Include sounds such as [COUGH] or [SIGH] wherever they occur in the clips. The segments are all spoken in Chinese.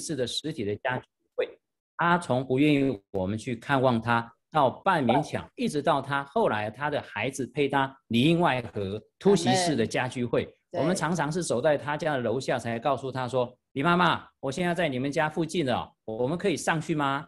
次的实体的家聚会，他从不愿意我们去看望他，到半勉强，一直到他后来他的孩子陪他里应外合突袭式的家聚会，我们常常是走在他家的楼下，才告诉他说：“李妈妈，我现在在你们家附近了，我们可以上去吗？”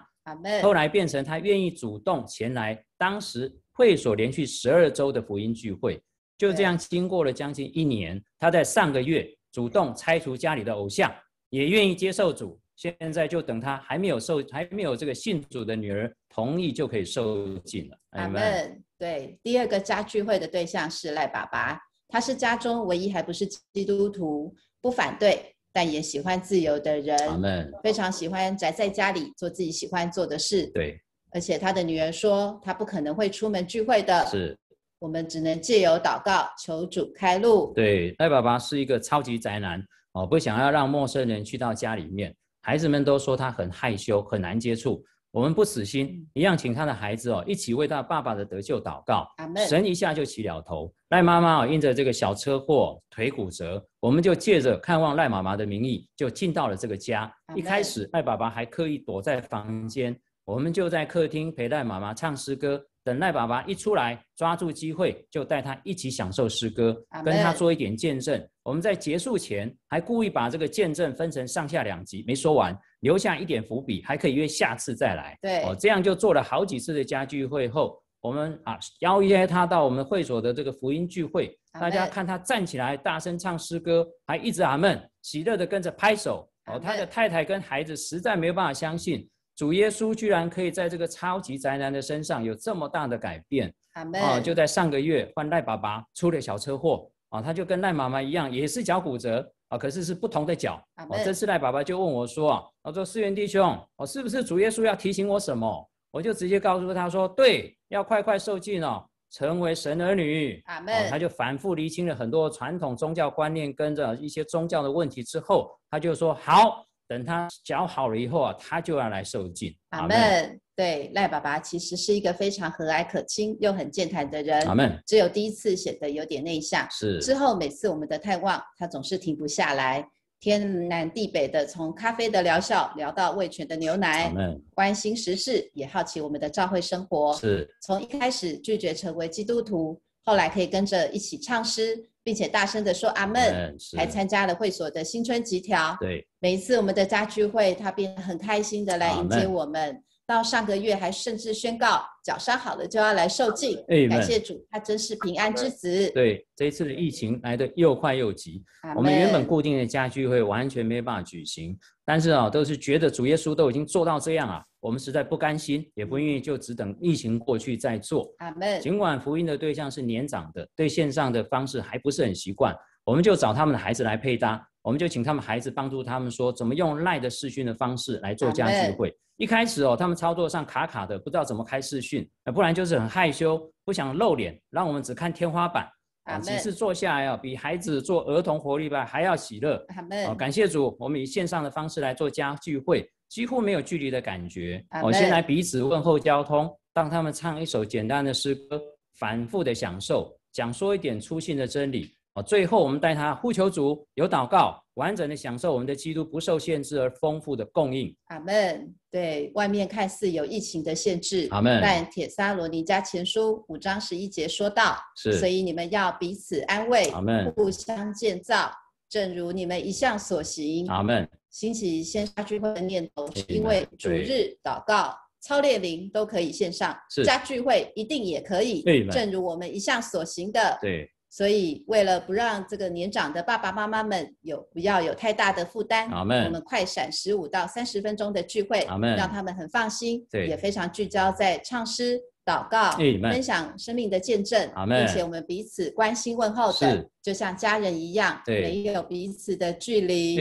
后来变成他愿意主动前来，当时会所连续十二周的福音聚会，就这样经过了将近一年，他在上个月主动拆除家里的偶像，也愿意接受主。现在就等他还没有受，还没有这个信主的女儿同意，就可以受尽了。阿门。对，第二个家聚会的对象是赖爸爸，他是家中唯一还不是基督徒，不反对，但也喜欢自由的人。阿门。非常喜欢宅在家里做自己喜欢做的事。对。而且他的女儿说，他不可能会出门聚会的。是。我们只能借由祷告求主开路。对，赖爸爸是一个超级宅男哦，不想要让陌生人去到家里面。孩子们都说他很害羞，很难接触。我们不死心，一样请他的孩子哦，一起为他爸爸的得救祷告。神一下就起了头。赖妈妈哦，因着这个小车祸腿骨折，我们就借着看望赖妈妈的名义，就进到了这个家。一开始赖爸爸还刻意躲在房间，我们就在客厅陪赖妈妈唱诗歌。等赖爸爸一出来，抓住机会就带他一起享受诗歌，跟他做一点见证。我们在结束前还故意把这个见证分成上下两集，没说完，留下一点伏笔，还可以约下次再来。对，哦，这样就做了好几次的家聚会后，我们啊邀约他到我们会所的这个福音聚会，大家看他站起来大声唱诗歌，还一直阿门，喜乐的跟着拍手。哦，他的太太跟孩子实在没有办法相信。主耶稣居然可以在这个超级宅男的身上有这么大的改变啊！就在上个月，换赖爸爸出了小车祸啊，他就跟赖妈妈一样，也是脚骨折啊，可是是不同的脚。哦，这次赖爸爸就问我说：“啊，他说思源弟兄，哦，是不是主耶稣要提醒我什么？”我就直接告诉他说：“对，要快快受尽哦，成为神儿女。”他就反复厘清了很多传统宗教观念跟着一些宗教的问题之后，他就说：“好。”等他脚好了以后啊，他就要来受尽。阿门。对，赖爸爸其实是一个非常和蔼可亲又很健谈的人。阿门。只有第一次显得有点内向。是。之后每次我们的探望，他总是停不下来，天南地北的从咖啡的疗效聊到味全的牛奶。关心时事，也好奇我们的教会生活。是。从一开始拒绝成为基督徒，后来可以跟着一起唱诗。并且大声的说阿门，还参加了会所的新春集条。对，每一次我们的家聚会，他便很开心的来迎接我们。到上个月还甚至宣告脚伤好了就要来受尽。感谢主，他真是平安之子。对，这一次的疫情来的又快又急，我们原本固定的家聚会完全没办法举行。但是啊，都是觉得主耶稣都已经做到这样啊。我们实在不甘心，也不愿意就只等疫情过去再做。阿门。尽管福音的对象是年长的，对线上的方式还不是很习惯，我们就找他们的孩子来配搭，我们就请他们孩子帮助他们说怎么用赖的视讯的方式来做家聚会。一开始哦，他们操作上卡卡的，不知道怎么开视讯，不然就是很害羞，不想露脸，让我们只看天花板。啊，几次坐下来啊，比孩子做儿童活力班还要喜乐。阿感谢主，我们以线上的方式来做家聚会。几乎没有距离的感觉。我先来彼此问候交通，让他们唱一首简单的诗歌，反复的享受，讲说一点粗信的真理。哦，最后我们带他呼求主，有祷告，完整的享受我们的基督不受限制而丰富的供应。阿门。对外面看似有疫情的限制，阿门。但铁沙罗尼加前书五章十一节说到，是，所以你们要彼此安慰，阿门，互相建造，正如你们一向所行，阿门。兴起线下聚会的念头，是因为主日祷告、操练灵都可以线上，加聚会一定也可以。正如我们一向所行的。对。所以为了不让这个年长的爸爸妈妈们有不要有太大的负担，我们快闪十五到三十分钟的聚会，让他们很放心，也非常聚焦在唱诗。祷告，分享生命的见证，并且我们彼此关心问候的，就像家人一样，没有彼此的距离。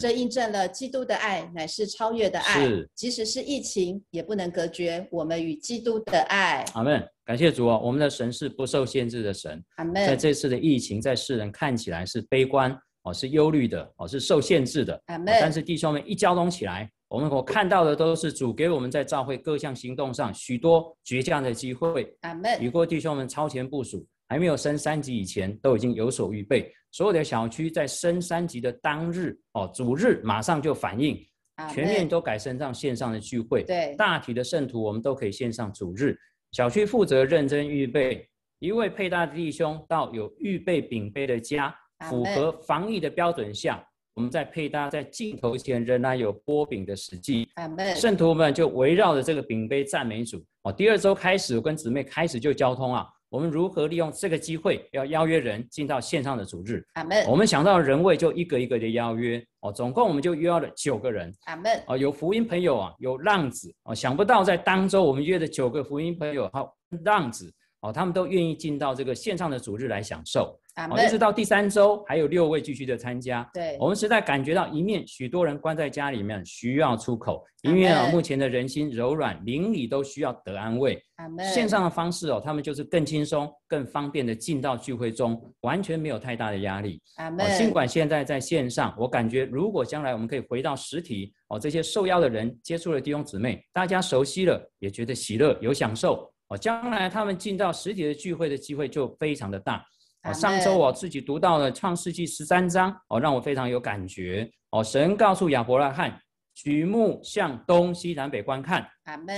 这印证了基督的爱乃是超越的爱，即使是疫情也不能隔绝我们与基督的爱。阿门。感谢主啊，我们的神是不受限制的神。在这次的疫情，在世人看起来是悲观哦，是忧虑的哦，是受限制的。但是弟兄们一交通起来。我们所看到的都是主给我们在教会各项行动上许多倔强的机会。阿门。雨过弟兄们超前部署，还没有升三级以前，都已经有所预备。所有的小区在升三级的当日，哦，主日马上就反应，全面都改成上线上的聚会。对，大体的圣徒我们都可以线上主日。小区负责认真预备，一位配搭的弟兄到有预备饼杯的家，符合防疫的标准下。我们在配搭在镜头前仍然有波饼的实际，圣徒们就围绕着这个饼杯赞美主。哦，第二周开始，我跟姊妹开始就交通啊，我们如何利用这个机会要邀约人进到线上的主日？阿门。我们想到人位就一个一个的邀约，哦，总共我们就约了九个人。阿门。哦，有福音朋友啊，有浪子哦，想不到在当周我们约的九个福音朋友，好浪子哦，他们都愿意进到这个线上的主日来享受。一直到第三周，还有六位继续的参加。对，我们实在感觉到一面许多人关在家里面需要出口，一面啊目前的人心柔软，邻里都需要得安慰。线上的方式哦，他们就是更轻松、更方便的进到聚会中，完全没有太大的压力。尽管现在在线上，我感觉如果将来我们可以回到实体哦，这些受邀的人接触了弟兄姊妹，大家熟悉了，也觉得喜乐有享受哦，将来他们进到实体的聚会的机会就非常的大。哦，上周我自己读到了创世纪十三章，哦，让我非常有感觉。哦，神告诉亚伯拉罕，举目向东西南北观看，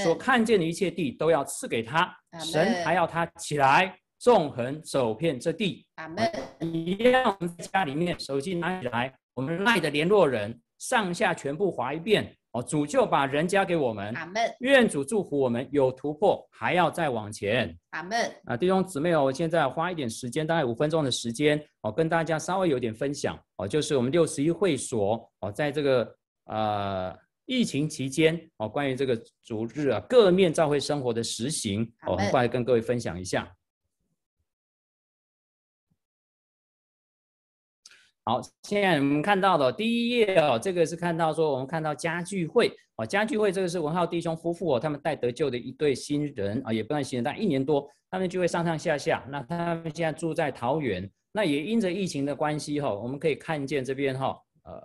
所看见的一切地都要赐给他。神还要他起来，纵横走遍这地。阿门。一样在家里面，手机拿起来，我们赖的联络人上下全部划一遍。哦，主就把人交给我们。阿门。愿主祝福我们有突破，还要再往前。阿门。啊，弟兄姊妹哦，我现在花一点时间，大概五分钟的时间，哦，跟大家稍微有点分享。哦，就是我们六十一会所哦，在这个呃疫情期间哦，关于这个主日啊，各面教会生活的实行，哦，很快跟各位分享一下。好，现在我们看到的第一页哦，这个是看到说我们看到家聚会哦，家聚会这个是文浩弟兄夫妇哦，他们带得救的一对新人啊，也不算新人，但一年多，他们聚会上上下下。那他们现在住在桃园，那也因着疫情的关系哈，我们可以看见这边哈，呃，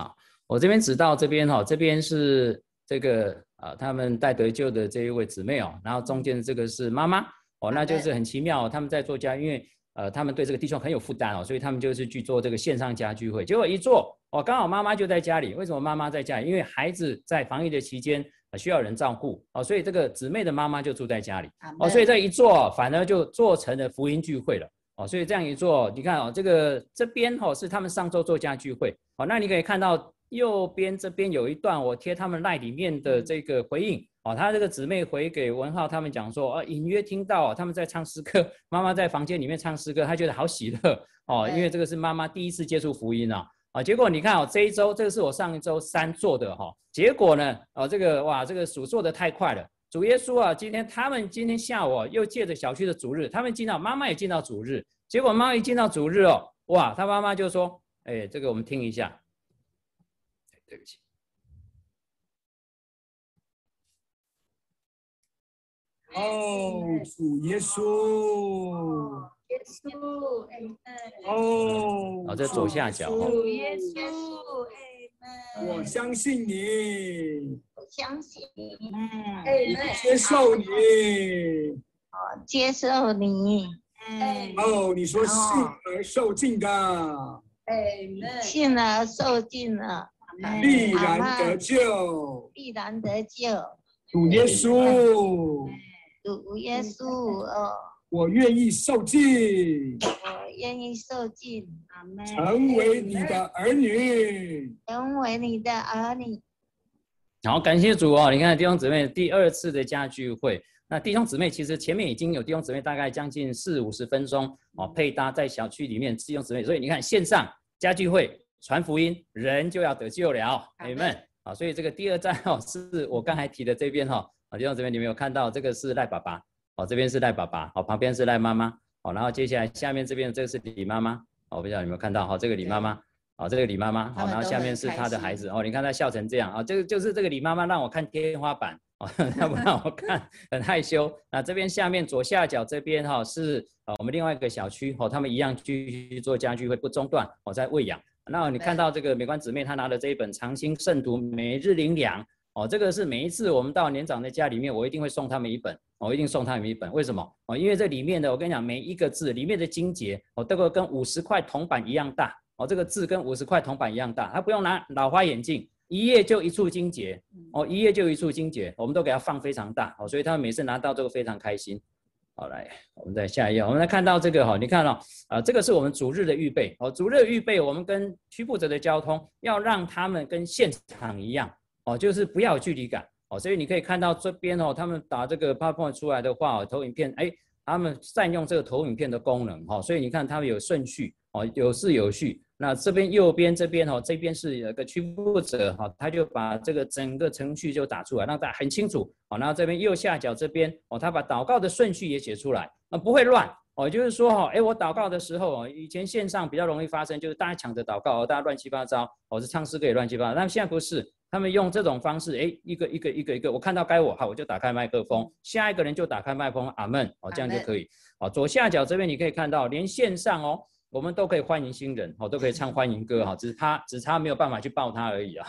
啊，我这边指到这边哈，这边是这个啊，他们带得救的这一位姊妹哦，然后中间这个是妈妈。哦，那就是很奇妙。他们在做家，因为呃，他们对这个弟兄很有负担哦，所以他们就是去做这个线上家聚会。结果一做，哦，刚好妈妈就在家里。为什么妈妈在家里？因为孩子在防疫的期间需要人照顾哦，所以这个姊妹的妈妈就住在家里哦，所以这一做，反而就做成了福音聚会了哦。所以这样一做，你看哦，这个这边哦是他们上周做家聚会哦，那你可以看到右边这边有一段我贴他们赖里面的这个回应。哦，他这个姊妹回给文浩他们讲说，哦，隐约听到他们在唱诗歌，[LAUGHS] 妈妈在房间里面唱诗歌，他觉得好喜乐。哦，因为这个是妈妈第一次接触福音啊，啊，结果你看哦，这一周这个是我上一周三做的哈，结果呢，哦，这个哇，这个数做的太快了，主耶稣啊，今天他们今天下午又借着小区的主日，他们进到妈妈也进到主日，结果妈妈一进到主日哦，哇，他妈妈就说，哎，这个我们听一下，对不起。哦，主耶稣，耶稣，哦，好，在左下角。主耶稣，我相信你，我相信你，嗯，接受你，我接受你，嗯，哦，你说信而受尽的，哎，信而受尽了，必然得救，必然得救，主耶稣。主耶稣哦，我愿意受尽，我愿意受尽，成为你的儿女，成为你的儿女。好，感谢主哦！你看弟兄姊妹第二次的家聚会，那弟兄姊妹其实前面已经有弟兄姊妹大概将近四五十分钟哦，配搭在小区里面弟兄姊妹，所以你看线上家聚会传福音，人就要得救了，朋友们啊！所以这个第二站 [LAUGHS] 哦，是我刚才提的这边哈。啊弟兄这边你们有看到这个是赖爸爸，哦，这边是赖爸爸，哦，旁边是赖妈妈，哦，然后接下来下面这边这个是李妈妈，哦，不知道有没有看到，哦，这个李妈妈，哦，这个李妈妈，好，然后下面是她的孩子，哦，你看她笑成这样，啊，这个就是这个李妈妈让我看天花板，哦，[LAUGHS] 她不让我看，很害羞。那这边下面左下角这边哈是呃我们另外一个小区，哦，他们一样继续做家具会不中断，哦，在喂养。那你看到这个美观姊妹她拿的这一本长兴圣徒每日灵粮。哦，这个是每一次我们到年长的家里面，我一定会送他们一本，我一定送他们一本。为什么？哦，因为这里面的我跟你讲，每一个字里面的经节，哦，都会跟五十块铜板一样大，哦，这个字跟五十块铜板一样大，他不用拿老花眼镜，一页就一处经节，哦，一页就一处经节，我们都给他放非常大，哦，所以他每次拿到这个非常开心。好，来，我们再下一页，我们来看到这个哈，你看哦啊，这个是我们主日的预备，哦，主日的预备，我们跟区负责的交通要让他们跟现场一样，哦，就是不要有距离感，哦，所以你可以看到这边哦，他们打这个 PowerPoint 出来的话，哦投影片，哎。他们善用这个投影片的功能，哈，所以你看他们有顺序，哦，有序有序。那这边右边这边，哈，这边是有一个区负者，哈，他就把这个整个程序就打出来，让大家很清楚，好，然后这边右下角这边，哦，他把祷告的顺序也写出来，啊，不会乱，哦，就是说，哈，哎，我祷告的时候哦，以前线上比较容易发生，就是大家抢着祷告，大家乱七八糟，哦，是唱诗歌也乱七八糟，但现在不是。他们用这种方式，哎，一个一个一个一个，我看到该我好，我就打开麦克风，下一个人就打开麦克风，阿门，哦，这样就可以，哦，左下角这边你可以看到，连线上哦，我们都可以欢迎新人，哦，都可以唱欢迎歌，哈，[LAUGHS] 只是他只差没有办法去抱他而已啊。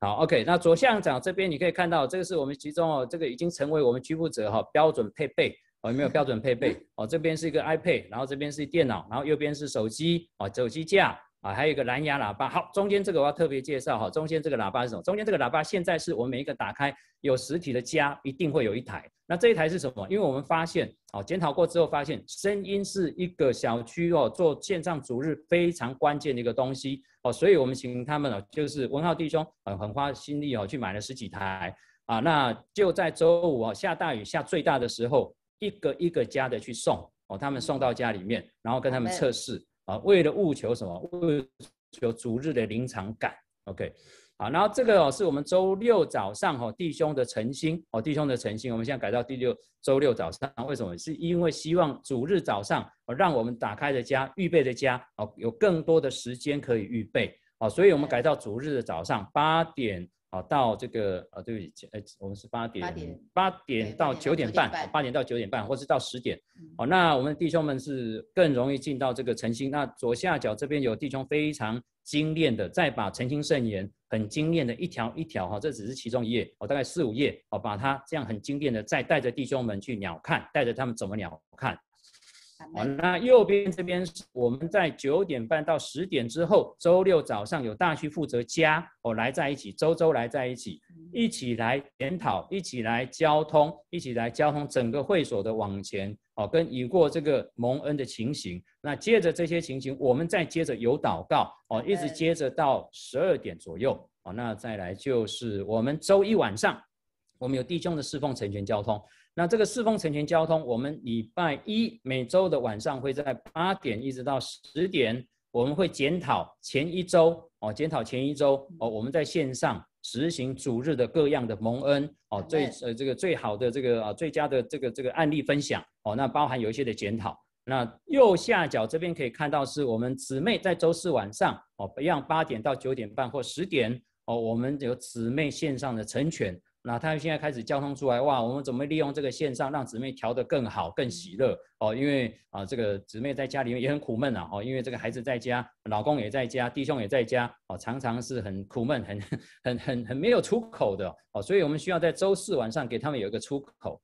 好，[LAUGHS] OK，那左向角这边你可以看到，这个是我们其中哦，这个已经成为我们居部者哈标准配备，哦，有没有标准配备？哦，这边是一个 iPad，然后这边是电脑，然后右边是手机，哦，手机架。啊，还有一个蓝牙喇叭。好，中间这个我要特别介绍哈。中间这个喇叭是什么？中间这个喇叭现在是我们每一个打开有实体的家一定会有一台。那这一台是什么？因为我们发现，哦，检讨过之后发现，声音是一个小区哦做线上主日非常关键的一个东西哦，所以我们请他们哦，就是文浩弟兄很很花心力哦去买了十几台啊。那就在周五哦下大雨下最大的时候，一个一个家的去送哦，他们送到家里面，然后跟他们测试。啊，为了务求什么？为求主日的临场感。OK，好，然后这个哦，是我们周六早上哦弟兄的晨星哦，弟兄的晨星，我们现在改到第六周六早上。为什么？是因为希望主日早上哦，让我们打开的家、预备的家哦，有更多的时间可以预备哦，所以我们改到主日的早上八点。好，到这个呃，对不起，呃，我们是八点，八点到九点半，八点到九点半，或是到十点。好，那我们弟兄们是更容易进到这个诚心。那左下角这边有弟兄非常精炼的，再把诚心圣言很精炼的一条一条哈，这只是其中一页，哦，大概四五页，哦，把它这样很精炼的再带着弟兄们去鸟看，带着他们怎么鸟看。好，那右边这边是我们在九点半到十点之后，周六早上有大区负责家哦来在一起，周周来在一起，一起来研讨，一起来交通，一起来交通整个会所的往前哦，跟已过这个蒙恩的情形。那接着这些情形，我们再接着有祷告哦，一直接着到十二点左右哦。那再来就是我们周一晚上，我们有弟兄的侍奉成全交通。那这个四丰成全交通，我们礼拜一每周的晚上会在八点一直到十点，我们会检讨前一周哦，检讨前一周哦，我们在线上实行主日的各样的蒙恩哦，最呃这个最好的这个啊最佳的这个这个案例分享哦，那包含有一些的检讨。那右下角这边可以看到是我们姊妹在周四晚上哦，一样八点到九点半或十点哦，我们有姊妹线上的成全。那他们现在开始交通出来，哇！我们怎么利用这个线上让姊妹调得更好、更喜乐哦？因为啊，这个姊妹在家里面也很苦闷啊，哦，因为这个孩子在家，老公也在家，弟兄也在家，哦，常常是很苦闷、很很很很没有出口的哦，所以我们需要在周四晚上给他们有一个出口。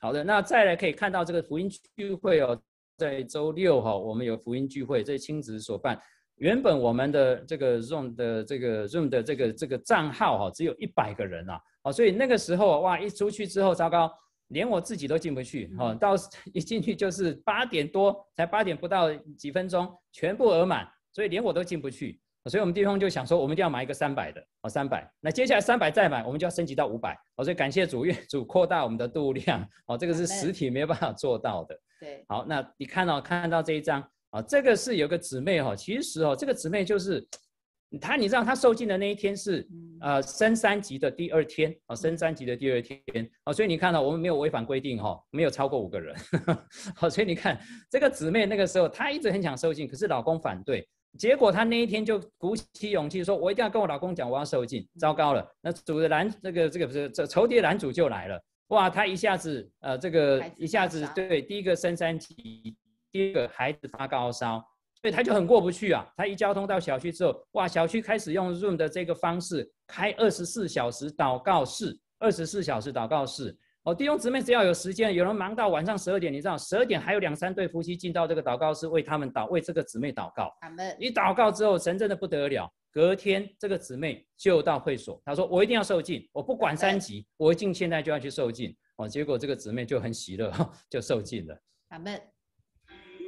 好的，那再来可以看到这个福音聚会哦，在周六哈，我们有福音聚会，这是亲子所办。原本我们的这个 Zoom 的这个 Zoom 的这个这个账号哈，只有一百个人啊。哦，所以那个时候哇，一出去之后，糟糕，连我自己都进不去。哦，到 [LAUGHS] 一进去就是八点多，才八点不到几分钟，全部额满，所以连我都进不去。所以我们地方就想说，我们一定要买一个三百的哦，三百。那接下来三百再买，我们就要升级到五百。哦，所以感谢主，愿主扩大我们的度量。哦，这个是实体没有办法做到的。对。好，那你看到看到这一张啊，这个是有个姊妹哈，其实哦，这个姊妹就是。他，你知道他受尽的那一天是呃升三级的第二天啊，升三级的第二天啊，所以你看到我们没有违反规定哈，没有超过五个人，好，[LAUGHS] 所以你看这个姊妹那个时候她一直很想受尽，可是老公反对，结果她那一天就鼓起勇气说，我一定要跟我老公讲我要受尽，糟糕了，那主的男这个这个不是这仇敌男主就来了，哇，他一下子呃这个一下子对第一个升三级，第二个孩子发高烧。所以他就很过不去啊！他一交通到小区之后，哇，小区开始用 Zoom 的这个方式开二十四小时祷告室，二十四小时祷告室。哦，弟兄姊妹，只要有时间，有人忙到晚上十二点，你知道，十二点还有两三对夫妻进到这个祷告室，为他们祷，为这个姊妹祷告。阿门。一祷告之后，神真的不得了。隔天，这个姊妹就到会所，她说：“我一定要受尽，我不管三级，我一定现在就要去受尽。”哦，结果这个姊妹就很喜乐，[LAUGHS] 就受尽了。阿门。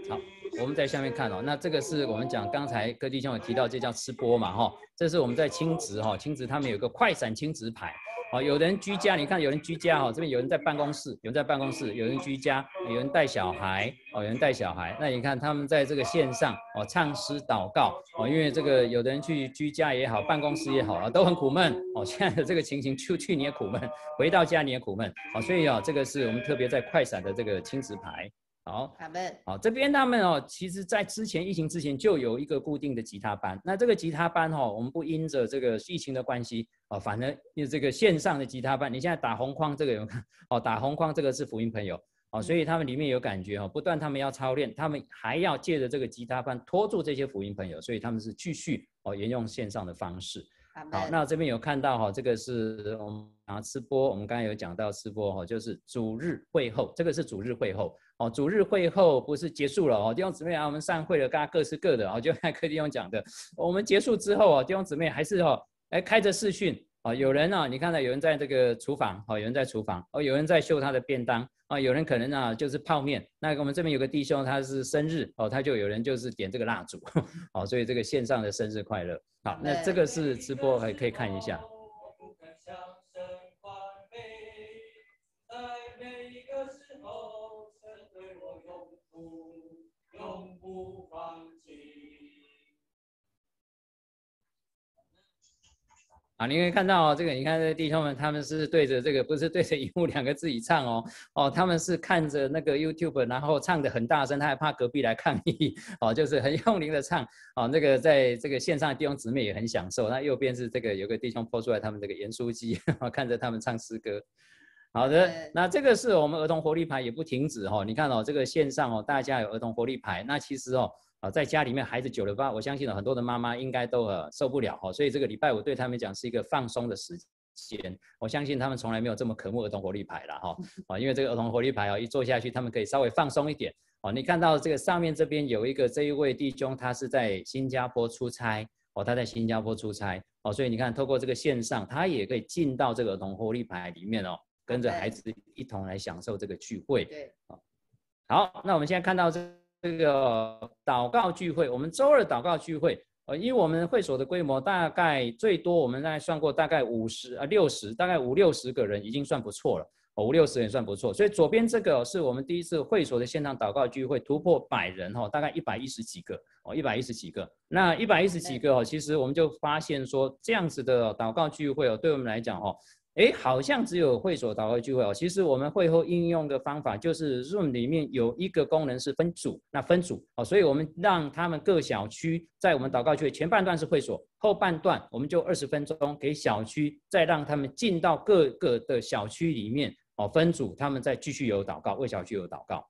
好，我们在下面看哦，那这个是我们讲刚才哥弟兄有提到，这叫吃播嘛，哈，这是我们在亲子哈，亲子他们有个快闪亲子牌。哦，有人居家，你看有人居家哈，这边有人在办公室，有人在办公室，有人居家，有人带小孩，哦，有人带小孩。那你看他们在这个线上哦，唱诗祷告哦，因为这个有的人去居家也好，办公室也好啊，都很苦闷哦。现在的这个情形，出去你也苦闷，回到家你也苦闷哦。所以啊，这个是我们特别在快闪的这个亲子牌。好，好的。好，这边他们哦，其实在之前疫情之前就有一个固定的吉他班。那这个吉他班哈，我们不因着这个疫情的关系哦，反正因为这个线上的吉他班，你现在打红框这个有看？哦，打红框这个是福音朋友。哦，所以他们里面有感觉哦，不断他们要操练，他们还要借着这个吉他班拖住这些福音朋友，所以他们是继续哦沿用线上的方式。好，那这边有看到哈，这个是我们啊吃播，我们刚才有讲到吃播哈，就是主日会后，这个是主日会后哦，主日会后不是结束了哦，弟兄姊妹啊，我们散会了，大家各吃各的哦，就看柯弟兄讲的，我们结束之后啊，弟兄姊妹还是哦，哎开着视讯。哦，有人啊，你看到有人在这个厨房，哦，有人在厨房，哦，有人在秀他的便当，啊，有人可能啊就是泡面。那我们这边有个弟兄，他是生日，哦，他就有人就是点这个蜡烛，[LAUGHS] 哦，所以这个线上的生日快乐。好，那这个是直播，还可以看一下。啊，你可以看到这个，你看这弟兄们，他们是对着这个，不是对着荧幕两个自己唱哦，哦，他们是看着那个 YouTube，然后唱的很大声，他还怕隔壁来抗议，[LAUGHS] 哦，就是很用力的唱，哦，那个在这个线上的弟兄姊妹也很享受。那右边是这个有个弟兄播出来，他们这个盐酥鸡，[LAUGHS] 看着他们唱诗歌。好的，那这个是我们儿童活力牌也不停止哈，你看哦，这个线上哦，大家有儿童活力牌，那其实哦。啊，在家里面孩子久了吧，我相信很多的妈妈应该都呃受不了哈，所以这个礼拜五对他们讲是一个放松的时间。我相信他们从来没有这么渴慕儿童活力牌了哈，[LAUGHS] 啊，因为这个儿童活力牌哦，一做下去他们可以稍微放松一点。哦，你看到这个上面这边有一个这一位弟兄，他是在新加坡出差哦，他在新加坡出差哦，所以你看透过这个线上，他也可以进到这个儿童活力牌里面哦，跟着孩子一同来享受这个聚会。对，好，那我们现在看到这。这个祷告聚会，我们周二祷告聚会，呃，因为我们会所的规模大概最多，我们大概算过大概五十啊六十，大概五六十个人已经算不错了，哦，五六十人算不错。所以左边这个是我们第一次会所的现场祷告聚会，突破百人哈，大概一百一十几个哦，一百一十几个。那一百一十几个哦，其实我们就发现说，这样子的祷告聚会哦，对我们来讲哦。哎，好像只有会所祷告聚会哦。其实我们会后应用的方法就是 Zoom 里面有一个功能是分组，那分组哦，所以我们让他们各小区在我们祷告聚会前半段是会所，后半段我们就二十分钟给小区，再让他们进到各个的小区里面哦，分组，他们再继续有祷告，为小区有祷告。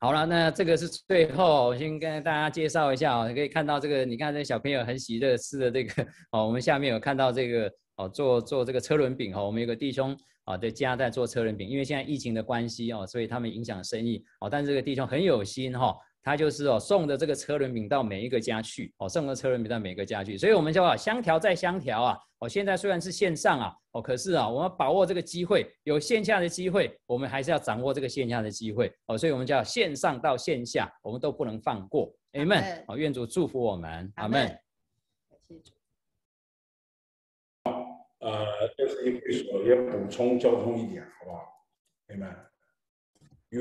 好了，那这个是最后，我先跟大家介绍一下哦，可以看到这个，你看这小朋友很喜乐吃的这个哦，我们下面有看到这个。哦，做做这个车轮饼哈，我们有个弟兄啊的家在做车轮饼，因为现在疫情的关系哦，所以他们影响生意哦。但是这个弟兄很有心哈，他就是哦送的这个车轮饼到每一个家去哦，送的车轮饼到每一个家去。所以我们就啊相调再相调啊。哦，现在虽然是线上啊，哦，可是啊，我们把握这个机会，有线下的机会，我们还是要掌握这个线下的机会哦。所以我们叫线上到线下，我们都不能放过。Amen。哦，愿主祝福我们。阿门。呃，就是一会所也补充交通一点，好不好？朋友们，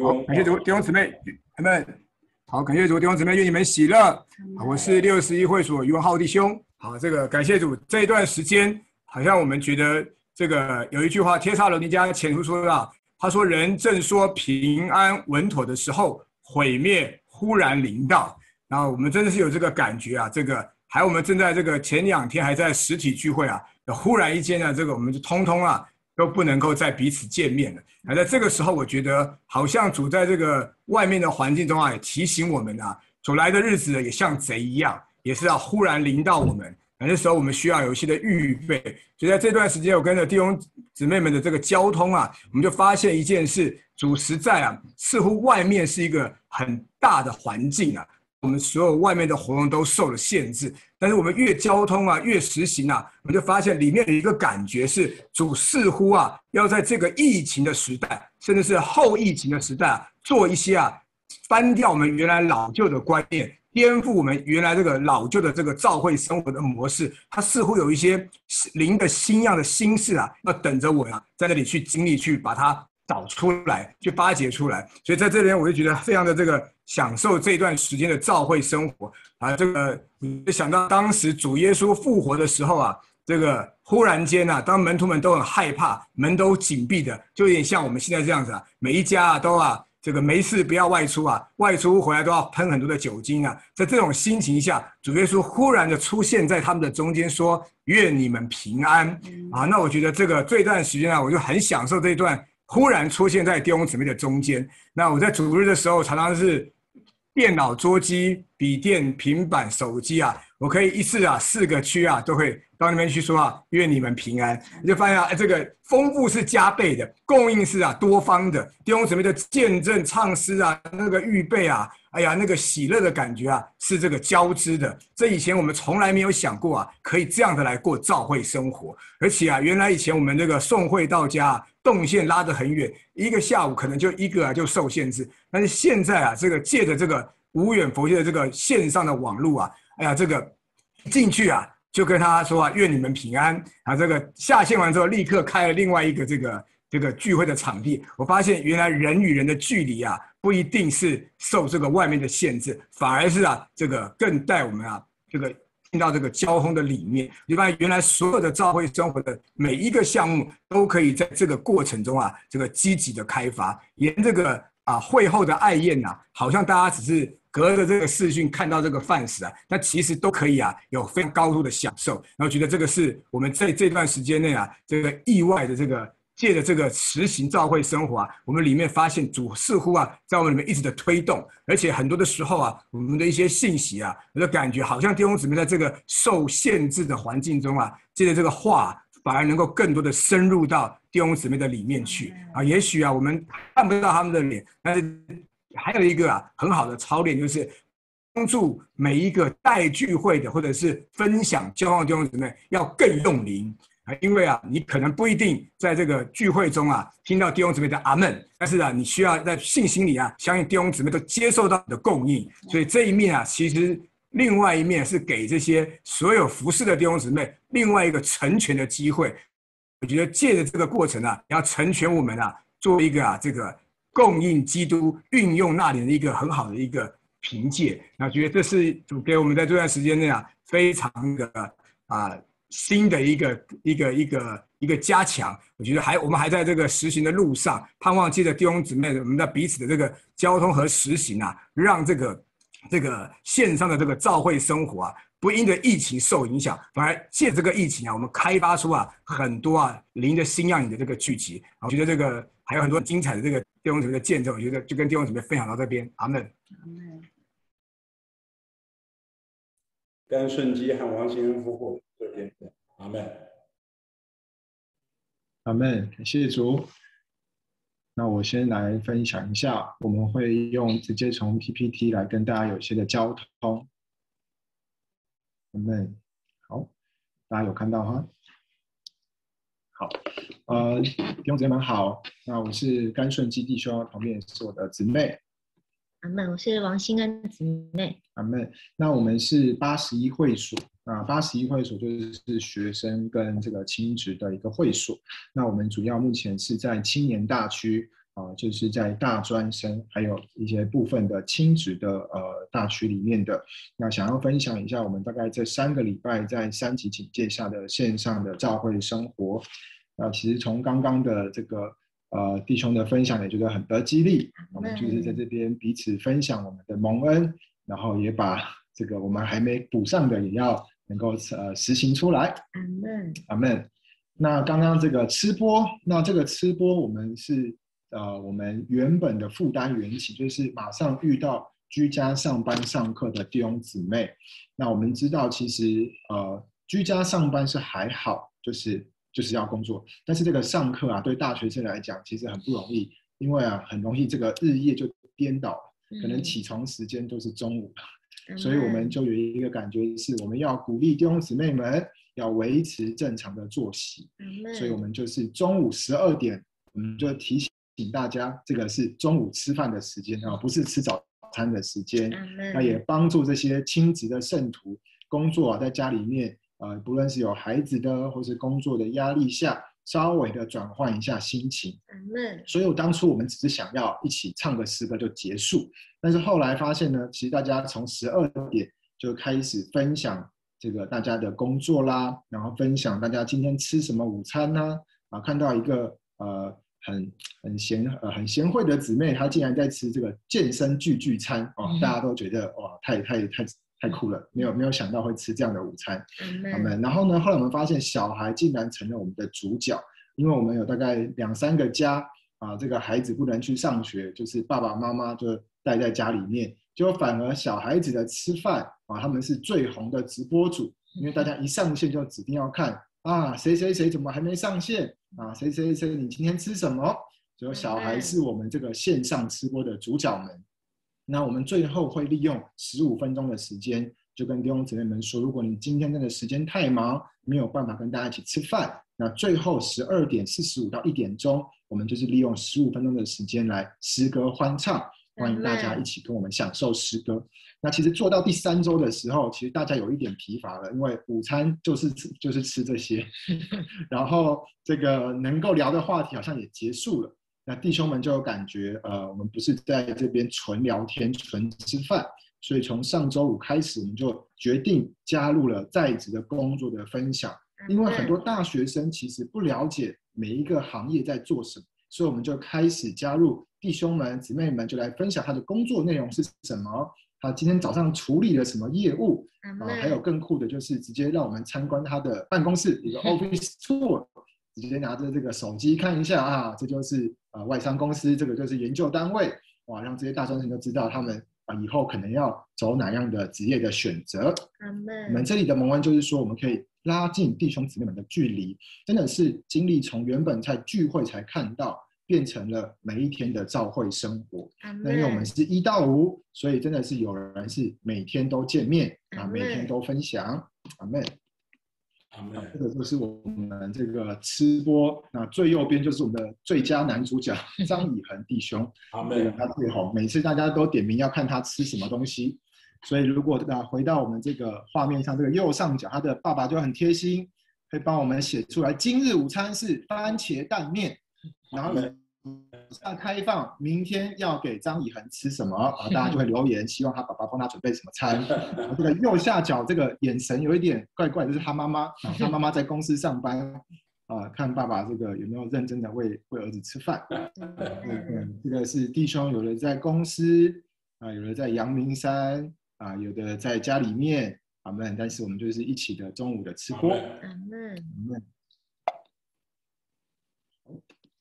好，感谢主弟兄姊妹，朋友们，好，感谢主弟兄姊妹，愿你们喜乐。我是六十一会所余文浩弟兄。好，这个感谢主，这一段时间好像我们觉得这个有一句话，天差罗尼迦前书说的，他说人正说平安稳妥的时候，毁灭忽然临到。然后我们真的是有这个感觉啊，这个还有我们正在这个前两天还在实体聚会啊。忽然一间呢，这个我们就通通啊都不能够再彼此见面了。而在这个时候，我觉得好像主在这个外面的环境中啊，也提醒我们啊，走来的日子也像贼一样，也是要忽然临到我们。那时候我们需要有一些的预备。所以在这段时间，我跟着弟兄姊妹们的这个交通啊，我们就发现一件事：主实在啊，似乎外面是一个很大的环境啊，我们所有外面的活动都受了限制。但是我们越交通啊，越实行啊，我们就发现里面的一个感觉是，主似乎啊，要在这个疫情的时代，甚至是后疫情的时代啊，做一些啊，翻掉我们原来老旧的观念，颠覆我们原来这个老旧的这个教会生活的模式。它似乎有一些灵的新样的心事啊，要等着我呀，在那里去经历，去把它找出来，去发掘出来。所以在这边，我就觉得非常的这个享受这段时间的教会生活。啊，这个就想到当时主耶稣复活的时候啊，这个忽然间啊，当门徒们都很害怕，门都紧闭的，就有点像我们现在这样子啊，每一家啊都啊，这个没事不要外出啊，外出回来都要喷很多的酒精啊。在这种心情下，主耶稣忽然的出现在他们的中间，说：“愿你们平安。”啊，那我觉得这个这段时间啊，我就很享受这一段忽然出现在弟兄姊妹的中间。那我在主日的时候，常常是。电脑、桌机、笔电、平板、手机啊，我可以一次啊四个区啊都会到那边去说啊，愿你们平安。你就发现啊，这个丰富是加倍的，供应是啊多方的，弟兄姊妹的见证、唱诗啊，那个预备啊，哎呀，那个喜乐的感觉啊，是这个交织的。这以前我们从来没有想过啊，可以这样的来过教会生活。而且啊，原来以前我们这个送会到家。动线拉得很远，一个下午可能就一个啊就受限制。但是现在啊，这个借着这个无远佛界的这个线上的网络啊，哎呀，这个进去啊，就跟他说啊，愿你们平安啊。这个下线完之后，立刻开了另外一个这个这个聚会的场地。我发现原来人与人的距离啊，不一定是受这个外面的限制，反而是啊，这个更带我们啊，这个。进到这个交通的里面，你发现原来所有的教会生活的每一个项目都可以在这个过程中啊，这个积极的开发。连这个啊会后的爱宴呐，好像大家只是隔着这个视讯看到这个饭食啊，那其实都可以啊，有非常高度的享受。然后觉得这个是我们在这段时间内啊，这个意外的这个。借着这个实行教会生活啊，我们里面发现主似乎啊，在我们里面一直的推动，而且很多的时候啊，我们的一些信息啊，我的感觉好像弟兄姊妹在这个受限制的环境中啊，借着这个话，反而能够更多的深入到弟兄姊妹的里面去啊。也许啊，我们看不到他们的脸，但是还有一个啊，很好的操练就是帮助每一个带聚会的或者是分享交往弟兄姊妹要更用灵。啊，因为啊，你可能不一定在这个聚会中啊听到弟兄姊妹的阿门，但是啊，你需要在信心里啊，相信弟兄姊妹都接受到你的供应。所以这一面啊，其实另外一面是给这些所有服侍的弟兄姊妹另外一个成全的机会。我觉得借着这个过程啊，要成全我们啊，做一个啊这个供应基督运用那里的一个很好的一个凭借。那觉得这是主给我们在这段时间内啊，非常的啊。新的一个一个一个一个加强，我觉得还我们还在这个实行的路上，盼望借着弟兄姊妹我们的彼此的这个交通和实行啊，让这个这个线上的这个教会生活啊，不因着疫情受影响，反而借这个疫情啊，我们开发出啊很多啊灵的新样的这个聚集，我觉得这个还有很多精彩的这个弟兄姊妹的见证，我觉得就跟弟兄姊妹分享到这边，阿门。阿门。甘顺基和王先生夫妇。阿门，阿门，感谢主。那我先来分享一下，我们会用直接从 PPT 来跟大家有些的交通。阿门，好，大家有看到哈？好，呃，弟兄姊妹们好，那我是甘顺基弟兄，旁边是我的姊妹。阿门，我是王心恩姊妹。阿门，那我们是八十一会所。啊，八十一会所就是学生跟这个亲职的一个会所。那我们主要目前是在青年大区啊，就是在大专生还有一些部分的亲职的呃大区里面的。那想要分享一下我们大概这三个礼拜在三级警戒下的线上的教会生活。那其实从刚刚的这个呃弟兄的分享也觉得很得激励。我们就是在这边彼此分享我们的蒙恩，然后也把这个我们还没补上的也要。能够呃实行出来，阿门，阿门。那刚刚这个吃播，那这个吃播，我们是呃我们原本的负担缘起，就是马上遇到居家上班上课的弟兄姊妹。那我们知道，其实呃居家上班是还好，就是就是要工作，但是这个上课啊，对大学生来讲其实很不容易，因为啊，很容易这个日夜就颠倒，可能起床时间都是中午，所以我们就有一个感觉是，我们要鼓励弟兄姊妹们要维持正常的作息，所以我们就是中午十二点，我们就提醒大家，这个是中午吃饭的时间啊，不是吃早餐的时间，那也帮助这些亲职的圣徒工作啊，在家里面。呃，不论是有孩子的，或是工作的压力下，稍微的转换一下心情。所以，我当初我们只是想要一起唱个诗歌就结束，但是后来发现呢，其实大家从十二点就开始分享这个大家的工作啦，然后分享大家今天吃什么午餐呢？啊，看到一个呃很很贤呃很贤惠的姊妹，她竟然在吃这个健身聚聚餐哦，大家都觉得哇，太太太。太酷了，没有没有想到会吃这样的午餐，他们。然后呢，后来我们发现小孩竟然成了我们的主角，因为我们有大概两三个家啊，这个孩子不能去上学，就是爸爸妈妈就待在家里面，就反而小孩子的吃饭啊，他们是最红的直播主，因为大家一上线就指定要看啊，谁谁谁怎么还没上线啊，谁谁谁你今天吃什么？所以小孩是我们这个线上吃播的主角们。那我们最后会利用十五分钟的时间，就跟弟兄姊妹们说，如果你今天那个时间太忙，没有办法跟大家一起吃饭，那最后十二点四十五到一点钟，我们就是利用十五分钟的时间来诗歌欢唱，欢迎大家一起跟我们享受诗歌。那其实做到第三周的时候，其实大家有一点疲乏了，因为午餐就是就是吃这些，[LAUGHS] 然后这个能够聊的话题好像也结束了。那弟兄们就有感觉，呃，我们不是在这边纯聊天、纯吃饭，所以从上周五开始，我们就决定加入了在职的工作的分享。因为很多大学生其实不了解每一个行业在做什么，所以我们就开始加入弟兄们、姊妹们就来分享他的工作内容是什么，他今天早上处理了什么业务，啊，还有更酷的就是直接让我们参观他的办公室，一个 [LAUGHS] office tour。直接拿着这个手机看一下啊，这就是呃外商公司，这个就是研究单位，哇，让这些大专生都知道他们啊以后可能要走哪样的职业的选择。我们这里的蒙恩就是说，我们可以拉近弟兄姊妹们的距离，真的是经历从原本在聚会才看到，变成了每一天的召会生活。那因为我们是一到五，所以真的是有人是每天都见面啊，每天都分享。阿门。这个就是我们这个吃播，那最右边就是我们的最佳男主角 [LAUGHS] 张以恒弟兄，这个他最红，每次大家都点名要看他吃什么东西，所以如果啊回到我们这个画面上这个右上角，他的爸爸就很贴心，会帮我们写出来，今日午餐是番茄蛋面，然后呢。下开放，明天要给张以恒吃什么 [LAUGHS] 啊？大家就会留言，希望他爸爸帮他准备什么餐。[LAUGHS] 这个右下角这个眼神有一点怪怪，就是他妈妈 [LAUGHS] 啊，他妈妈在公司上班啊，看爸爸这个有没有认真的喂喂儿子吃饭。嗯，这个是弟兄，有的在公司啊，有的在阳明山啊，有的在家里面啊们，但是我们就是一起的中午的吃播。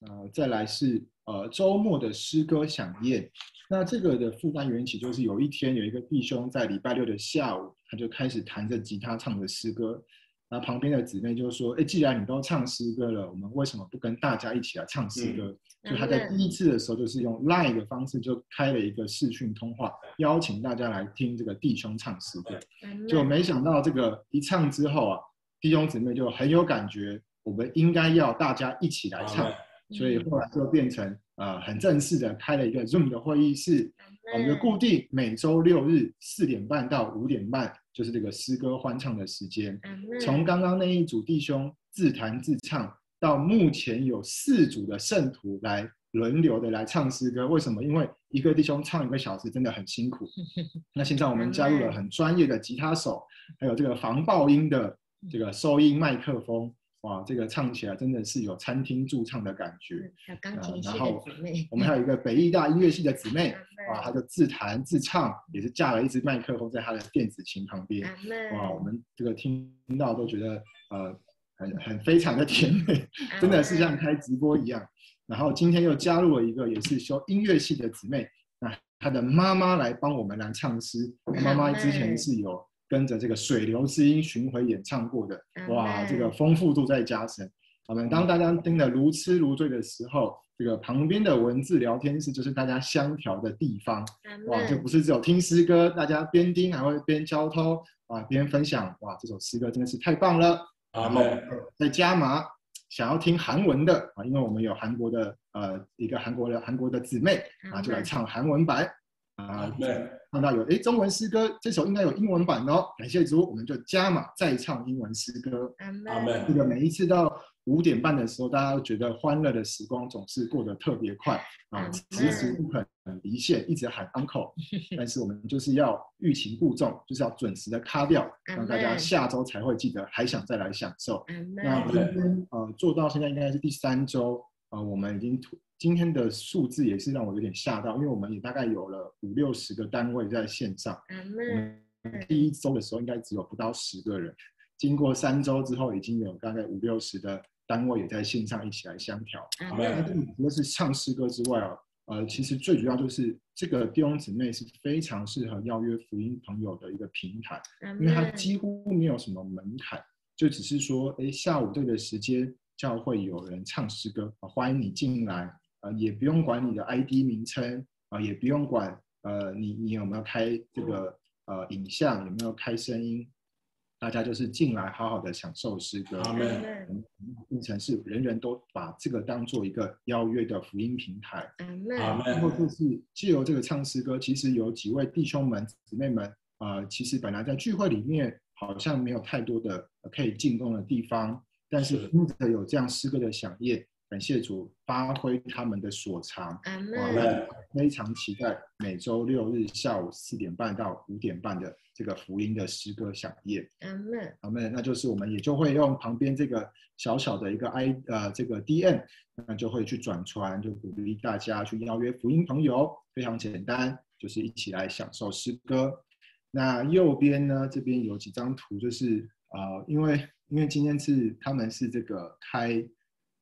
呃，再来是呃周末的诗歌响宴，那这个的负担缘起就是有一天有一个弟兄在礼拜六的下午，他就开始弹着吉他唱着诗歌，那旁边的姊妹就说：“哎，既然你都唱诗歌了，我们为什么不跟大家一起来唱诗歌？”所以他在第一次的时候就是用 Line 的方式就开了一个视讯通话，邀请大家来听这个弟兄唱诗歌。就没想到这个一唱之后啊，弟兄姊妹就很有感觉，我们应该要大家一起来唱。所以后来就变成呃很正式的开了一个 Zoom 的会议室，我们就固定每周六日四点半到五点半，就是这个诗歌欢唱的时间。从刚刚那一组弟兄自弹自唱，到目前有四组的圣徒来轮流的来唱诗歌。为什么？因为一个弟兄唱一个小时真的很辛苦。[LAUGHS] 那现在我们加入了很专业的吉他手，还有这个防爆音的这个收音麦克风。哇，这个唱起来真的是有餐厅驻唱的感觉。然后我们还有一个北艺大音乐系的姊妹，哇，她就自弹自唱，也是架了一支麦克风在她的电子琴旁边。哇，我们这个听到都觉得呃很很非常的甜美，真的是像开直播一样。然后今天又加入了一个也是修音乐系的姊妹，那她的妈妈来帮我们来唱诗。妈妈之前是有。跟着这个水流之音巡回演唱过的，哇，这个丰富度在加深。我们当大家听得如痴如醉的时候，这个旁边的文字聊天室就是大家相调的地方，哇，就不是只有听诗歌，大家边听还会边交通啊，边分享，哇，这首诗歌真的是太棒了。然后再加码，想要听韩文的啊，因为我们有韩国的呃一个韩国的韩国的姊妹啊，就来唱韩文版啊。对，看到有哎中文诗歌，这首应该有英文版哦。感谢主，我们就加码再唱英文诗歌。阿门。这个每一次到。五点半的时候，大家都觉得欢乐的时光总是过得特别快啊，迟迟不肯离线，一直喊 uncle。[LAUGHS] 但是我们就是要欲擒故纵，就是要准时的卡掉，让大家下周才会记得，还想再来享受。那今天呃做到现在应该是第三周啊，我们已经今天的数字也是让我有点吓到，因为我们也大概有了五六十个单位在线上。我们第一周的时候应该只有不到十个人，经过三周之后，已经有大概五六十的。单位也在线上一起来相调。那除了是唱诗歌之外啊，呃，其实最主要就是这个弟兄姊妹是非常适合邀约福音朋友的一个平台，因为它几乎没有什么门槛，就只是说，哎，下午这个时间教会有人唱诗歌，欢迎你进来，呃，也不用管你的 ID 名称，啊，也不用管，呃，你你有没有开这个呃影像，有没有开声音。大家就是进来好好的享受诗歌，变成是人人都把这个当做一个邀约的福音平台。然后就是借由这个唱诗歌，其实有几位弟兄们姊妹们啊，其实本来在聚会里面好像没有太多的可以进攻的地方，但是因着有这样诗歌的响应。感谢主发挥他们的所长，我们非常期待每周六日下午四点半到五点半的这个福音的诗歌响宴。阿门，阿门。那就是我们也就会用旁边这个小小的一个 I 呃这个 DM，那就会去转传，就鼓励大家去邀约福音朋友，非常简单，就是一起来享受诗歌。那右边呢，这边有几张图，就是啊，因为因为今天是他们是这个开。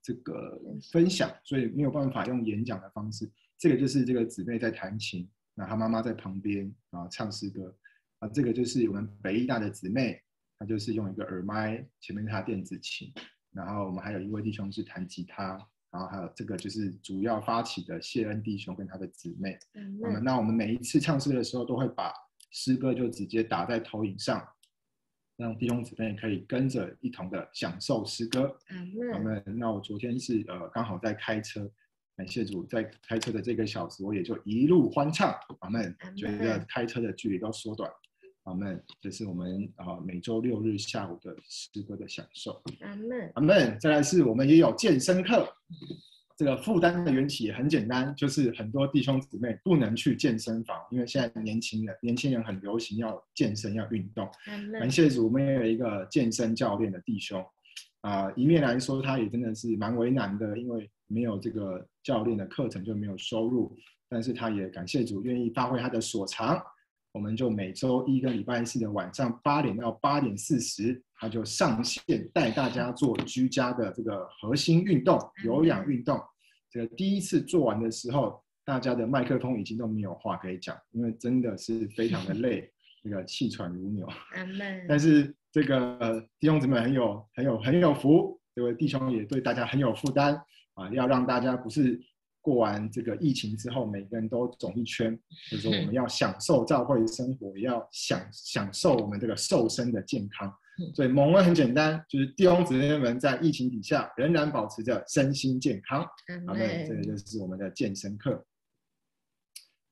这个分享，所以没有办法用演讲的方式。这个就是这个姊妹在弹琴，那她妈妈在旁边啊唱诗歌啊。这个就是我们北艺大的姊妹，她就是用一个耳麦，前面是她电子琴。然后我们还有一位弟兄是弹吉他，然后还有这个就是主要发起的谢恩弟兄跟他的姊妹。我们，那我们每一次唱诗的时候，都会把诗歌就直接打在投影上。让弟兄姊妹可以跟着一同的享受诗歌。阿门。那我昨天是呃刚好在开车，感谢主，在开车的这个小时，我也就一路欢唱。阿门。觉得开车的距离都缩短。阿门。这是我们啊每周六日下午的诗歌的享受。阿门。阿门。再来是我们也有健身课。这个负担的缘起也很简单，就是很多弟兄姊妹不能去健身房，因为现在年轻人年轻人很流行要健身要运动。感谢主，我们有一个健身教练的弟兄，啊，一面来说他也真的是蛮为难的，因为没有这个教练的课程就没有收入，但是他也感谢主愿意发挥他的所长，我们就每周一跟礼拜四的晚上八点到八点四十，他就上线带大家做居家的这个核心运动、有氧运动。这个第一次做完的时候，大家的麦克风已经都没有话可以讲，因为真的是非常的累，[LAUGHS] 那个气喘如牛。但是这个弟兄姊妹很有很有很有福，这位弟兄也对大家很有负担啊，要让大家不是过完这个疫情之后，每个人都肿一圈，就是说我们要享受教会生活，也要享享受我们这个瘦身的健康。所以蒙恩很简单，就是弟兄姊妹们在疫情底下仍然保持着身心健康。阿门。这个就是我们的健身课。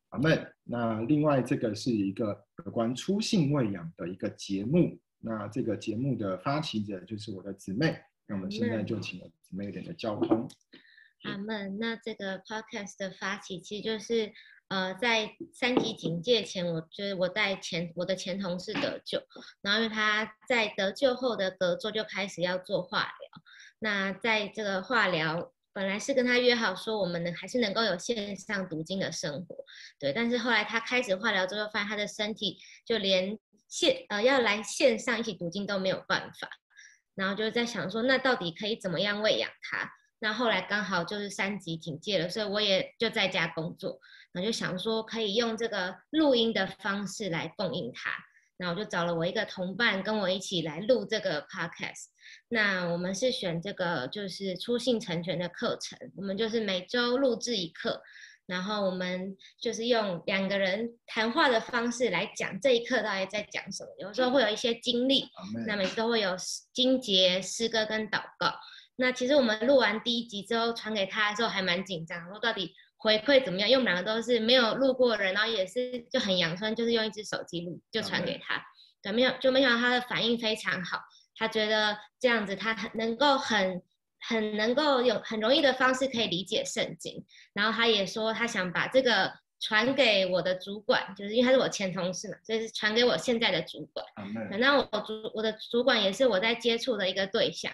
阿门。那另外这个是一个有关初性喂养的一个节目。那这个节目的发起者就是我的姊妹。那我们现在就请姊妹一点的交通。阿门。那这个 podcast 的发起其实就是。呃，在三级警戒前，我就是我在前我的前同事得救，然后因为他在得救后的隔周就开始要做化疗，那在这个化疗本来是跟他约好说我们能还是能够有线上读经的生活，对，但是后来他开始化疗之后，发现他的身体就连线呃要来线上一起读经都没有办法，然后就在想说那到底可以怎么样喂养他？那后来刚好就是三级警戒了，所以我也就在家工作。那就想说可以用这个录音的方式来供应它。那我就找了我一个同伴跟我一起来录这个 podcast。那我们是选这个就是出信成全的课程，我们就是每周录制一课，然后我们就是用两个人谈话的方式来讲这一课到底在讲什么。有时候会有一些经历，那每次都会有经节、诗歌跟祷告。那其实我们录完第一集之后传给他的时候还蛮紧张，说到底。回馈怎么样？因为我们两个都是没有录过人，然后也是就很阳春，就是用一只手机录，就传给他。对，没有就没想到他的反应非常好，他觉得这样子他很能够很很能够用很容易的方式可以理解圣经，然后他也说他想把这个。传给我的主管，就是因为他是我前同事嘛，所以是传给我现在的主管。那我主我的主管也是我在接触的一个对象，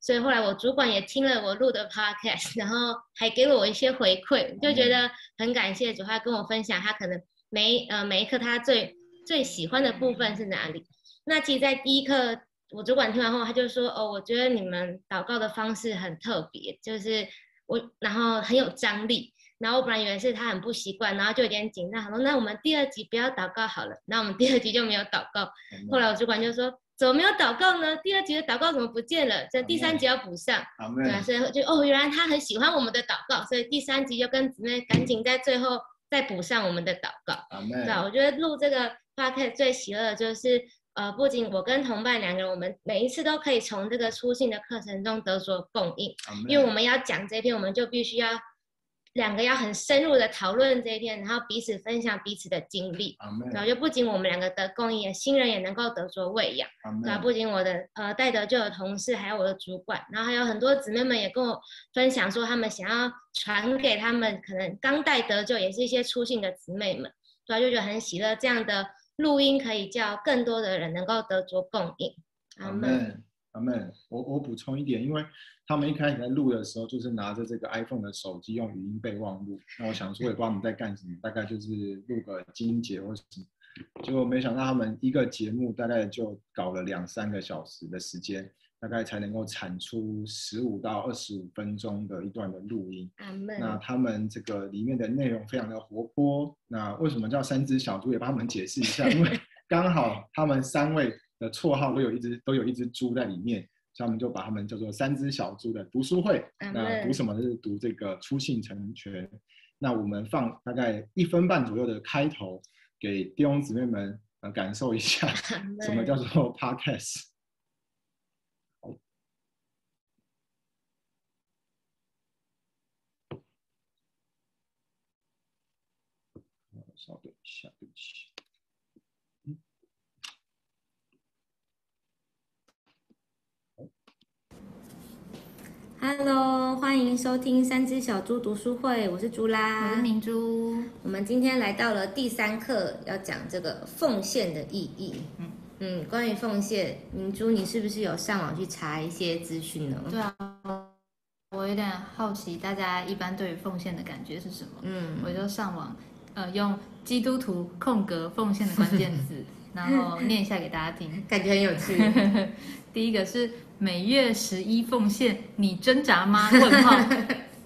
所以后来我主管也听了我录的 podcast，然后还给了我一些回馈，就觉得很感谢主，他跟我分享他可能每呃每一课他最最喜欢的部分是哪里。那其实，在第一课我主管听完后，他就说：“哦，我觉得你们祷告的方式很特别，就是我然后很有张力。”然后我本来以为是他很不习惯，然后就有点紧张。他说：“那我们第二集不要祷告好了。”那我们第二集就没有祷告。后来我主管就说：“怎么没有祷告呢？第二集的祷告怎么不见了？这第三集要补上。”对，所以就哦，原来他很喜欢我们的祷告，所以第三集就跟姊妹赶紧在最后再补上我们的祷告。对，我觉得录这个 podcast 最喜乐的就是，呃，不仅我跟同伴两个人，我们每一次都可以从这个出信的课程中得所供应，因为我们要讲这篇，我们就必须要。两个要很深入的讨论这一天，然后彼此分享彼此的经历，然后就不仅我们两个得供应，新人也能够得着喂养。然后不仅我的呃带得救的同事，还有我的主管，然后还有很多姊妹们也跟我分享说，他们想要传给他们可能刚带得救，也是一些初信的姊妹们，所以就觉得很喜乐，这样的录音可以叫更多的人能够得着供应。阿门，阿门。我我补充一点，因为。他们一开始在录的时候，就是拿着这个 iPhone 的手机用语音备忘录。那我想说，也不知道他们在干什么，大概就是录个精节或什么。结果没想到，他们一个节目大概就搞了两三个小时的时间，大概才能够产出十五到二十五分钟的一段的录音。阿那他们这个里面的内容非常的活泼。那为什么叫三只小猪？也帮他们解释一下，因为刚好他们三位的绰号都有一只都有一只猪在里面。所以他们就把他们叫做“三只小猪”的读书会。那读什么？是读这个初信成全。那我们放大概一分半左右的开头，给弟兄姊妹们呃感受一下 [LAUGHS] 什么叫做 [LAUGHS] podcast。好，稍等一下，对不起。Hello，欢迎收听三只小猪读书会，我是朱拉，我是明珠。我们今天来到了第三课，要讲这个奉献的意义。嗯嗯，关于奉献，明珠，你是不是有上网去查一些资讯呢？对啊，我有点好奇，大家一般对于奉献的感觉是什么？嗯，我就上网，呃，用基督徒空格奉献的关键字，[LAUGHS] 然后念一下给大家听，感觉很有趣。[LAUGHS] 第一个是。每月十一奉献，你挣扎吗？[LAUGHS] 问号。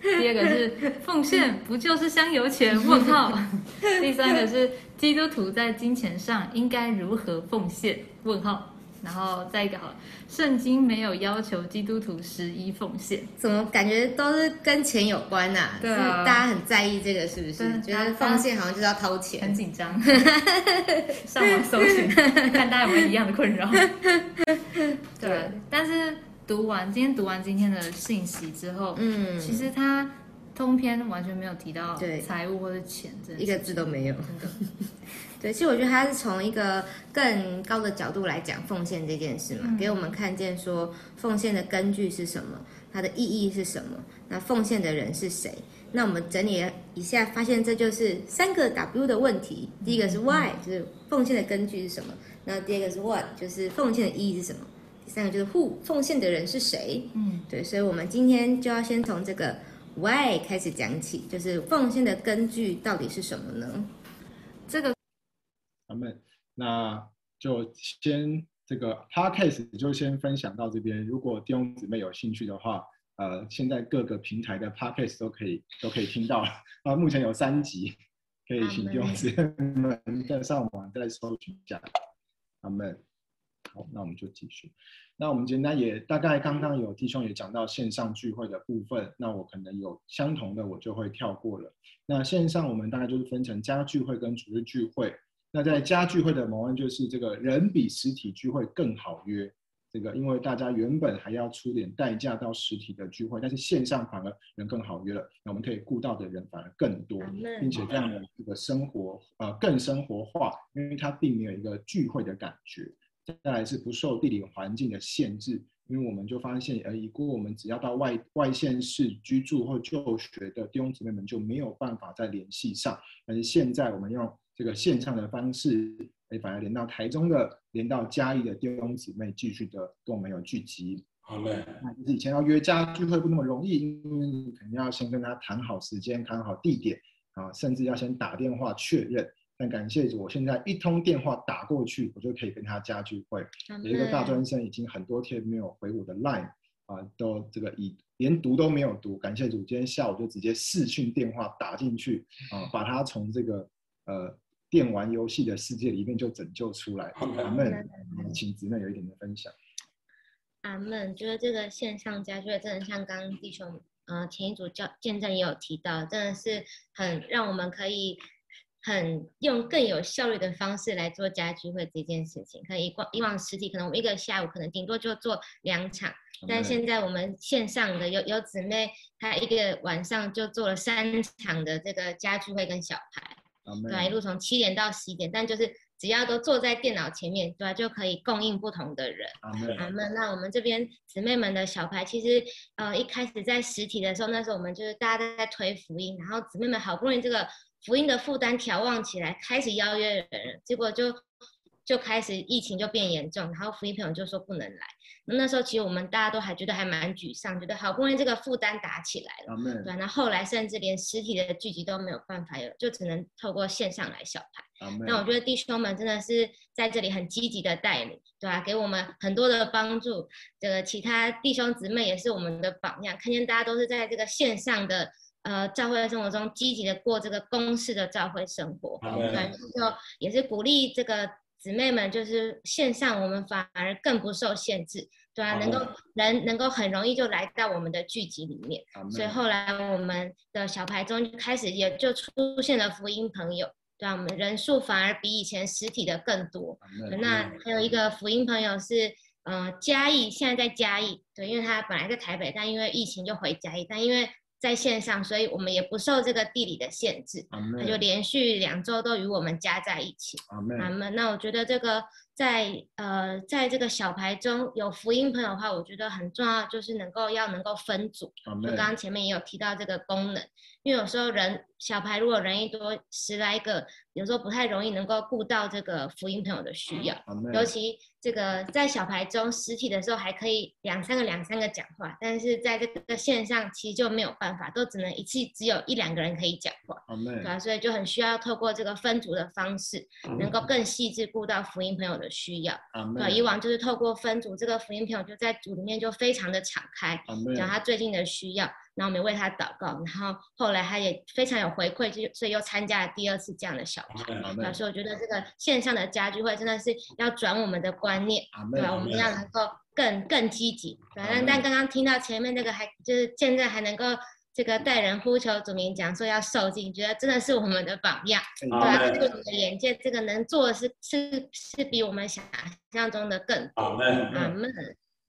第二个是奉献，不就是香油钱？问号。[LAUGHS] 第三个是基督徒在金钱上应该如何奉献？问号。然后再一个好，圣经没有要求基督徒十一奉献，怎么感觉都是跟钱有关呐？对啊，大家很在意这个是不是？觉得奉献好像就是要掏钱，很紧张。[LAUGHS] 上网搜寻，[LAUGHS] 看大家有没有一样的困扰。[LAUGHS] 对，但是读完今天读完今天的信息之后，嗯，其实他通篇完全没有提到财务或者钱，一个字都没有。对，其实我觉得他是从一个更高的角度来讲奉献这件事嘛，给我们看见说奉献的根据是什么，它的意义是什么，那奉献的人是谁？那我们整理一下，发现这就是三个 W 的问题。第一个是 Why，就是奉献的根据是什么？那第二个是 What，就是奉献的意义是什么？第三个就是 Who，奉献的人是谁？嗯，对，所以我们今天就要先从这个 Why 开始讲起，就是奉献的根据到底是什么呢？这个。咱们那就先这个 podcast 就先分享到这边。如果弟兄姊妹有兴趣的话，呃，现在各个平台的 podcast 都可以都可以听到了。啊，目前有三集，可以请弟兄姊妹们再上网再搜寻一下。阿门。好，那我们就继续。那我们今天也大概刚刚有弟兄也讲到线上聚会的部分，那我可能有相同的，我就会跳过了。那线上我们大概就是分成家聚会跟主日聚会。那在家聚会的某案就是这个人比实体聚会更好约。这个因为大家原本还要出点代价到实体的聚会，但是线上反而人更好约了。那我们可以顾到的人反而更多，并且这样的这个生活呃更生活化，因为它并没有一个聚会的感觉。再来是不受地理环境的限制，因为我们就发现，呃，以过我们只要到外外县市居住或就学的弟兄姊妹们就没有办法再联系上。但是现在我们用这个线上的方式，哎，反而连到台中的、连到嘉义的弟兄姊妹继续的跟我们有聚集。好嘞。那就是以前要约家聚会不那么容易，因为你肯定要先跟他谈好时间、谈好地点啊，甚至要先打电话确认。但感谢主，我现在一通电话打过去，我就可以跟他家聚会。有一个大专生已经很多天没有回我的 line 啊，都这个已连读都没有读。感谢主，今天下午就直接视讯电话打进去啊，把他从这个呃电玩游戏的世界里面就拯救出来。阿门，请姊妹有一点的分享。阿门，觉得这个线上家聚会真的像刚刚弟兄呃前一组教见证也有提到，真的是很让我们可以。很用更有效率的方式来做家聚会这件事情，可以以往以往实体可能我们一个下午可能顶多就做两场，但现在我们线上的有有姊妹，她一个晚上就做了三场的这个家聚会跟小孩，对，一路从七点到十一点，但就是只要都坐在电脑前面，对，就可以供应不同的人。阿门。那我们这边姊妹们的小牌，其实呃一开始在实体的时候，那时候我们就是大家都在推福音，然后姊妹们好不容易这个。福音的负担调旺起来，开始邀约人，结果就就开始疫情就变严重，然后福音朋友就说不能来。那那时候其实我们大家都还觉得还蛮沮丧，觉得好不容易这个负担打起来了，对。那后来甚至连实体的聚集都没有办法有，就只能透过线上来小排。那我觉得弟兄们真的是在这里很积极的带领，对吧？给我们很多的帮助。这个其他弟兄姊妹也是我们的榜样，看见大家都是在这个线上的。呃，教会生活中积极的过这个公式的教会生活，对，就也是鼓励这个姊妹们，就是线上我们反而更不受限制，对啊，能够人能够很容易就来到我们的聚集里面，所以后来我们的小牌中开始也就出现了福音朋友，对啊，我们人数反而比以前实体的更多。那还有一个福音朋友是，呃，嘉义，现在在嘉义，对，因为他本来在台北，但因为疫情就回嘉义，但因为。在线上，所以我们也不受这个地理的限制，他就连续两周都与我们加在一起。阿门。那我觉得这个在呃，在这个小牌中有福音朋友的话，我觉得很重要，就是能够要能够分组。就刚刚前面也有提到这个功能，因为有时候人小牌如果人一多十来个，有时候不太容易能够顾到这个福音朋友的需要，尤其。这个在小牌中实体的时候还可以两三个两三个讲话，但是在这个线上其实就没有办法，都只能一次只有一两个人可以讲话，对吧？所以就很需要透过这个分组的方式，能够更细致顾到福音朋友的需要。对，以往就是透过分组，这个福音朋友就在组里面就非常的敞开，讲他最近的需要。然后我们为他祷告，然后后来他也非常有回馈，就所以又参加了第二次这样的小牌。所以我觉得这个线上的家聚会真的是要转我们的观念，对吧？我们要能够更更积极。反正但刚刚听到前面那个还就是现在还能够这个带人呼求主名讲说要受尽，觉得真的是我们的榜样。对啊，这个你的眼界，这个能做的是是是比我们想象中的更多。阿门。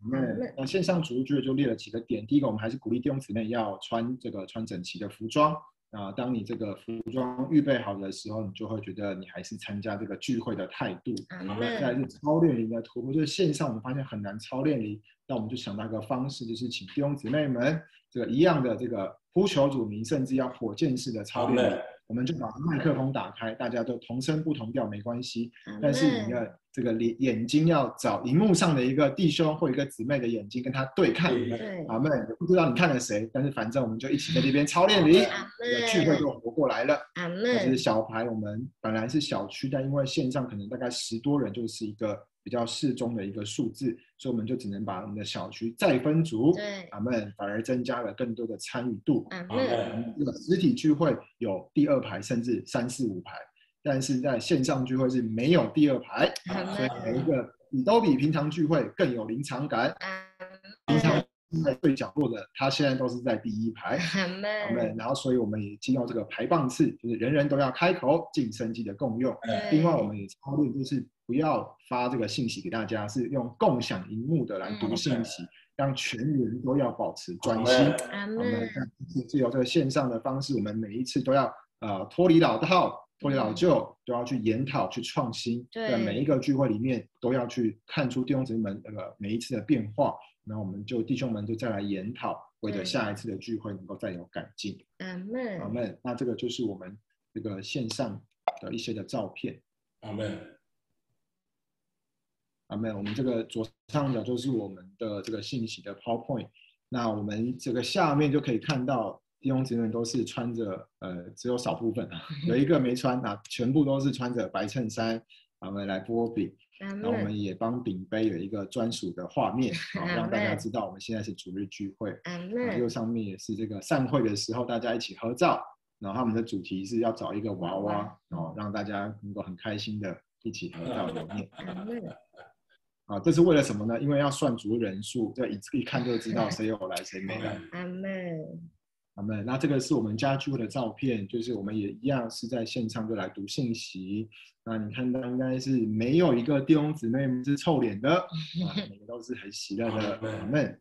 那那线上主日聚会就列了几个点，第一个我们还是鼓励弟兄姊妹要穿这个穿整齐的服装啊。当你这个服装预备好的时候，你就会觉得你还是参加这个聚会的态度。再是操练营的突破，就是线上我们发现很难操练营，那我们就想到一个方式，就是请弟兄姊妹们这个一样的这个呼求主名，甚至要火箭式的操练。我们就把麦克风打开，大家都同声不同调没关系，但是你的这个眼眼睛要找荧幕上的一个弟兄或一个姊妹的眼睛跟他对看。阿妹不知道你看了谁，但是反正我们就一起在这边操练里，聚会就活过来了。阿这是小牌，我们本来是小区，但因为线上可能大概十多人就是一个。比较适中的一个数字，所以我们就只能把我们的小区再分组，对，阿们反而增加了更多的参与度。阿们，实体聚会有第二排甚至三四五排，但是在线上聚会是没有第二排，所以每一个你都比平常聚会更有临场感。平常在最角落的，他现在都是在第一排。好们，然后所以我们也进入这个排棒次，就是人人都要开口，晋升机的共用。另外，我们也操练就是不要发这个信息给大家，是用共享荧幕的来读信息，让全员都要保持专心。我们是有这个线上的方式，我们每一次都要呃脱离老套。脱离老旧，都要去研讨、去创新。在，每一个聚会里面都要去看出弟兄姊妹们那个每一次的变化。那我们就弟兄们就再来研讨，为了下一次的聚会能够再有改进。阿门，阿门。那这个就是我们这个线上的一些的照片。阿门，我们这个左上角就是我们的这个信息的 PowerPoint。那我们这个下面就可以看到。弟兄姊妹都是穿着，呃，只有少部分啊，[LAUGHS] 有一个没穿啊，全部都是穿着白衬衫，我们来剥饼，然后我们也帮饼杯有一个专属的画面，[LAUGHS] 好让大家知道我们现在是主日聚会。右上面也是这个散会的时候大家一起合照，然后他们的主题是要找一个娃娃，哦，让大家能够很开心的一起合照留念。啊，这是为了什么呢？因为要算足人数，这一一看就知道谁有来谁没来。阿门。好们，那这个是我们家聚会的照片，就是我们也一样是在线上就来读信息。那你看到应该是没有一个弟兄姊妹是臭脸的，啊，[LAUGHS] 每个都是很喜乐的。好们，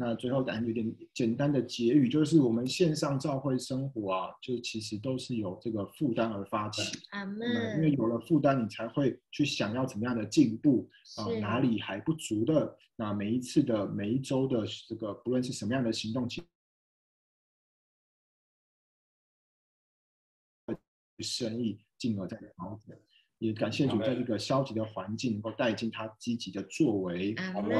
那最后讲有点简单的结语，就是我们线上教会生活啊，就其实都是有这个负担而发起。阿门。因为有了负担，你才会去想要怎么样的进步啊，哪里还不足的。那每一次的每一周的这个，不论是什么样的行动，其生意，进而在调整。也感谢主，在这个消极的环境，能够带进他积极的作为，好了，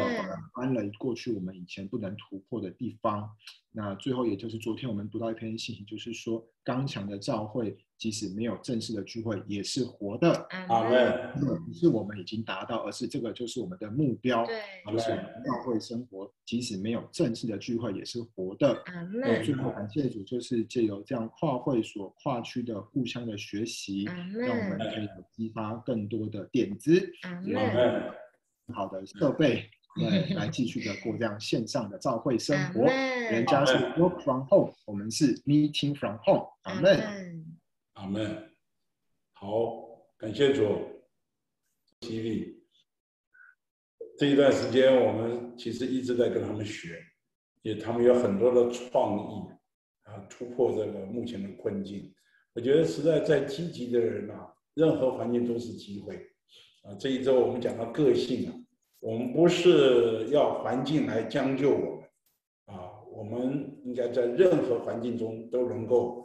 搬了过去我们以前不能突破的地方。那最后，也就是昨天我们读到一篇信息，就是说，刚强的教会。即使没有正式的聚会，也是活的。阿门。不是我们已经达到，而是这个就是我们的目标。对，就是教会生活，即使没有正式的聚会，也是活的。阿门。最后感谢主，就是借由这样跨会所、跨区的互相的学习，让我们可以激发更多的点子，好的设备，对，来继续的过这样线上的照会生活。人家是 work from home，我们是 meeting from home。阿门。阿门，好，感谢主激励。这一段时间，我们其实一直在跟他们学，也他们有很多的创意啊，突破这个目前的困境。我觉得实在在积极的人啊，任何环境都是机会啊。这一周我们讲到个性啊，我们不是要环境来将就我们啊，我们应该在任何环境中都能够。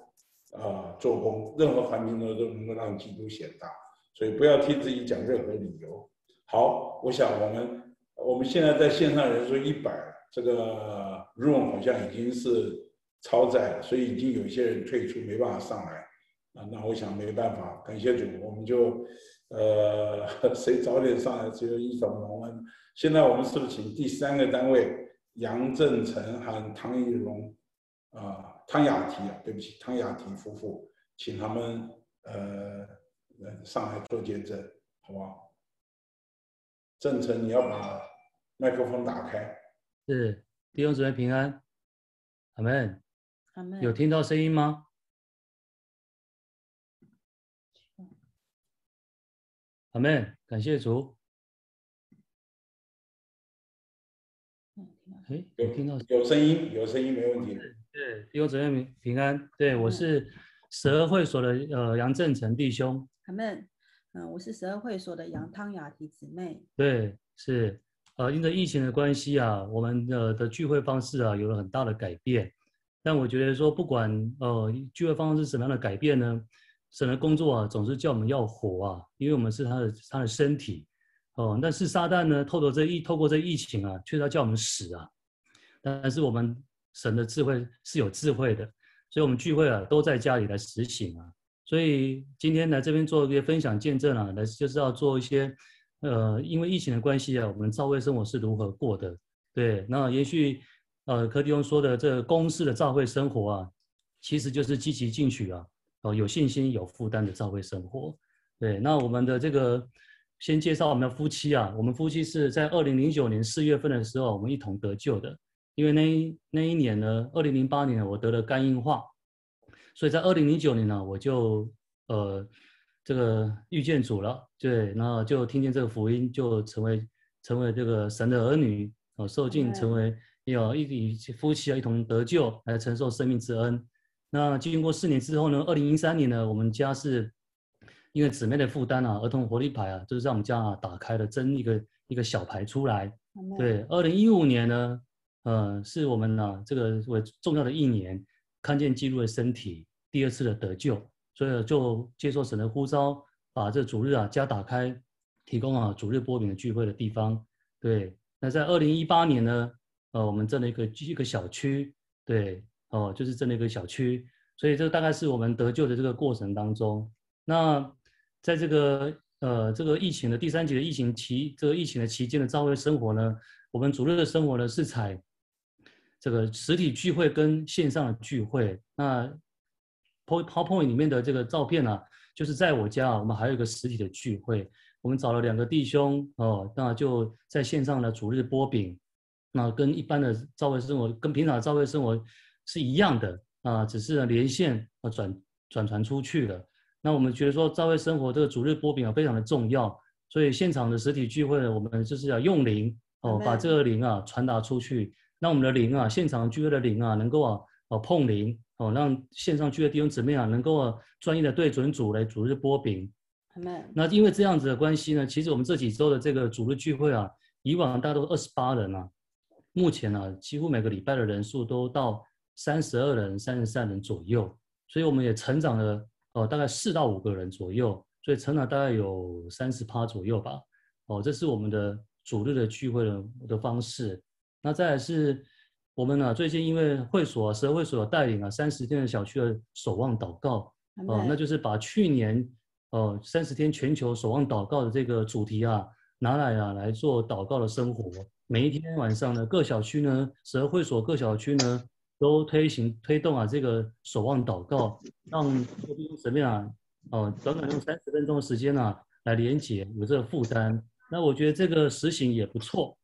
啊，做工，任何环境中都能够让基督显大，所以不要替自己讲任何理由。好，我想我们我们现在在线上人数一百，这个 room 好像已经是超载了，所以已经有一些人退出，没办法上来。啊，那我想没办法，感谢主，我们就呃，[LAUGHS] 谁早点上来，只有一种我们现在我们是不是请第三个单位杨振成和唐玉荣啊？汤雅提啊，对不起，汤雅提夫妇，请他们呃上来做见证，好不好？郑成，你要把麦克风打开。是弟兄姊妹平安，阿门。阿门。有听到声音吗？阿门，感谢主。哎，有听到？有声音，有声音，没问题。对，弟兄姊妹平平安。对我是十二会所的呃杨正成弟兄。阿门。嗯，我是十二会所的杨汤雅提姊妹。对，是呃，因为疫情的关系啊，我们的的聚会方式啊有了很大的改变。但我觉得说，不管呃聚会方式是什么样的改变呢，神的工作啊总是叫我们要活啊，因为我们是他的他的身体哦。但是撒旦呢，透过这疫透过这疫情啊，却要叫我们死啊。但是我们。神的智慧是有智慧的，所以我们聚会啊都在家里来实行啊。所以今天来这边做一些分享见证啊，来就是要做一些，呃，因为疫情的关系啊，我们教会生活是如何过的？对，那延续呃柯弟兄说的这个公式的教会生活啊，其实就是积极进取啊，哦有信心、有负担的教会生活。对，那我们的这个先介绍我们的夫妻啊，我们夫妻是在二零零九年四月份的时候，我们一同得救的。因为那那一年呢，二零零八年我得了肝硬化，所以在二零零九年呢，我就呃这个遇见主了，对，然后就听见这个福音，就成为成为这个神的儿女，哦，受尽成为有一起夫妻啊一同得救，来承受生命之恩。那经过四年之后呢，二零一三年呢，我们家是因为姊妹的负担啊，儿童活力牌啊，就是在我们家啊打开了争一个一个小牌出来。对，二零一五年呢。呃，是我们呢这个为重要的一年，看见基督的身体第二次的得救，所以就接受神的呼召，把这主日啊家打开，提供啊主日波饼的聚会的地方。对，那在二零一八年呢，呃，我们这了一个一个小区，对，哦，就是这了一个小区，所以这大概是我们得救的这个过程当中。那在这个呃这个疫情的第三级的疫情期，这个疫情的期间的教会生活呢，我们主日的生活呢是采。这个实体聚会跟线上的聚会，那 PowerPoint 里面的这个照片呢，就是在我家啊，我们还有一个实体的聚会，我们找了两个弟兄哦，那就在线上的主日播饼，那跟一般的教会生活，跟平常的教会生活是一样的啊，只是呢连线啊转转传出去了。那我们觉得说教会生活这个主日播饼啊非常的重要，所以现场的实体聚会呢，我们就是要用灵哦，把这个灵啊传达出去。让我们的灵啊，现场聚会的灵啊，能够啊，啊碰灵哦，让线上聚会弟兄姊妹啊，能够啊，专业的对准主来主日播饼。那因为这样子的关系呢，其实我们这几周的这个主日聚会啊，以往大概都二十八人啊，目前呢，几乎每个礼拜的人数都到三十二人、三十三人左右，所以我们也成长了呃，大概四到五个人左右，所以成长大概有三十趴左右吧。哦，这是我们的主日的聚会的的方式。那再来是，我们呢最近因为会所十二会所带领啊三十天的小区的守望祷告，哦，那就是把去年哦三十天全球守望祷告的这个主题啊拿来啊来做祷告的生活。每一天晚上呢，各小区呢十二会所各小区呢都推行推动啊这个守望祷告，[LAUGHS] 让弟兄姊妹啊哦短短用三十分钟的时间啊来连接有这个负担。那我觉得这个实行也不错。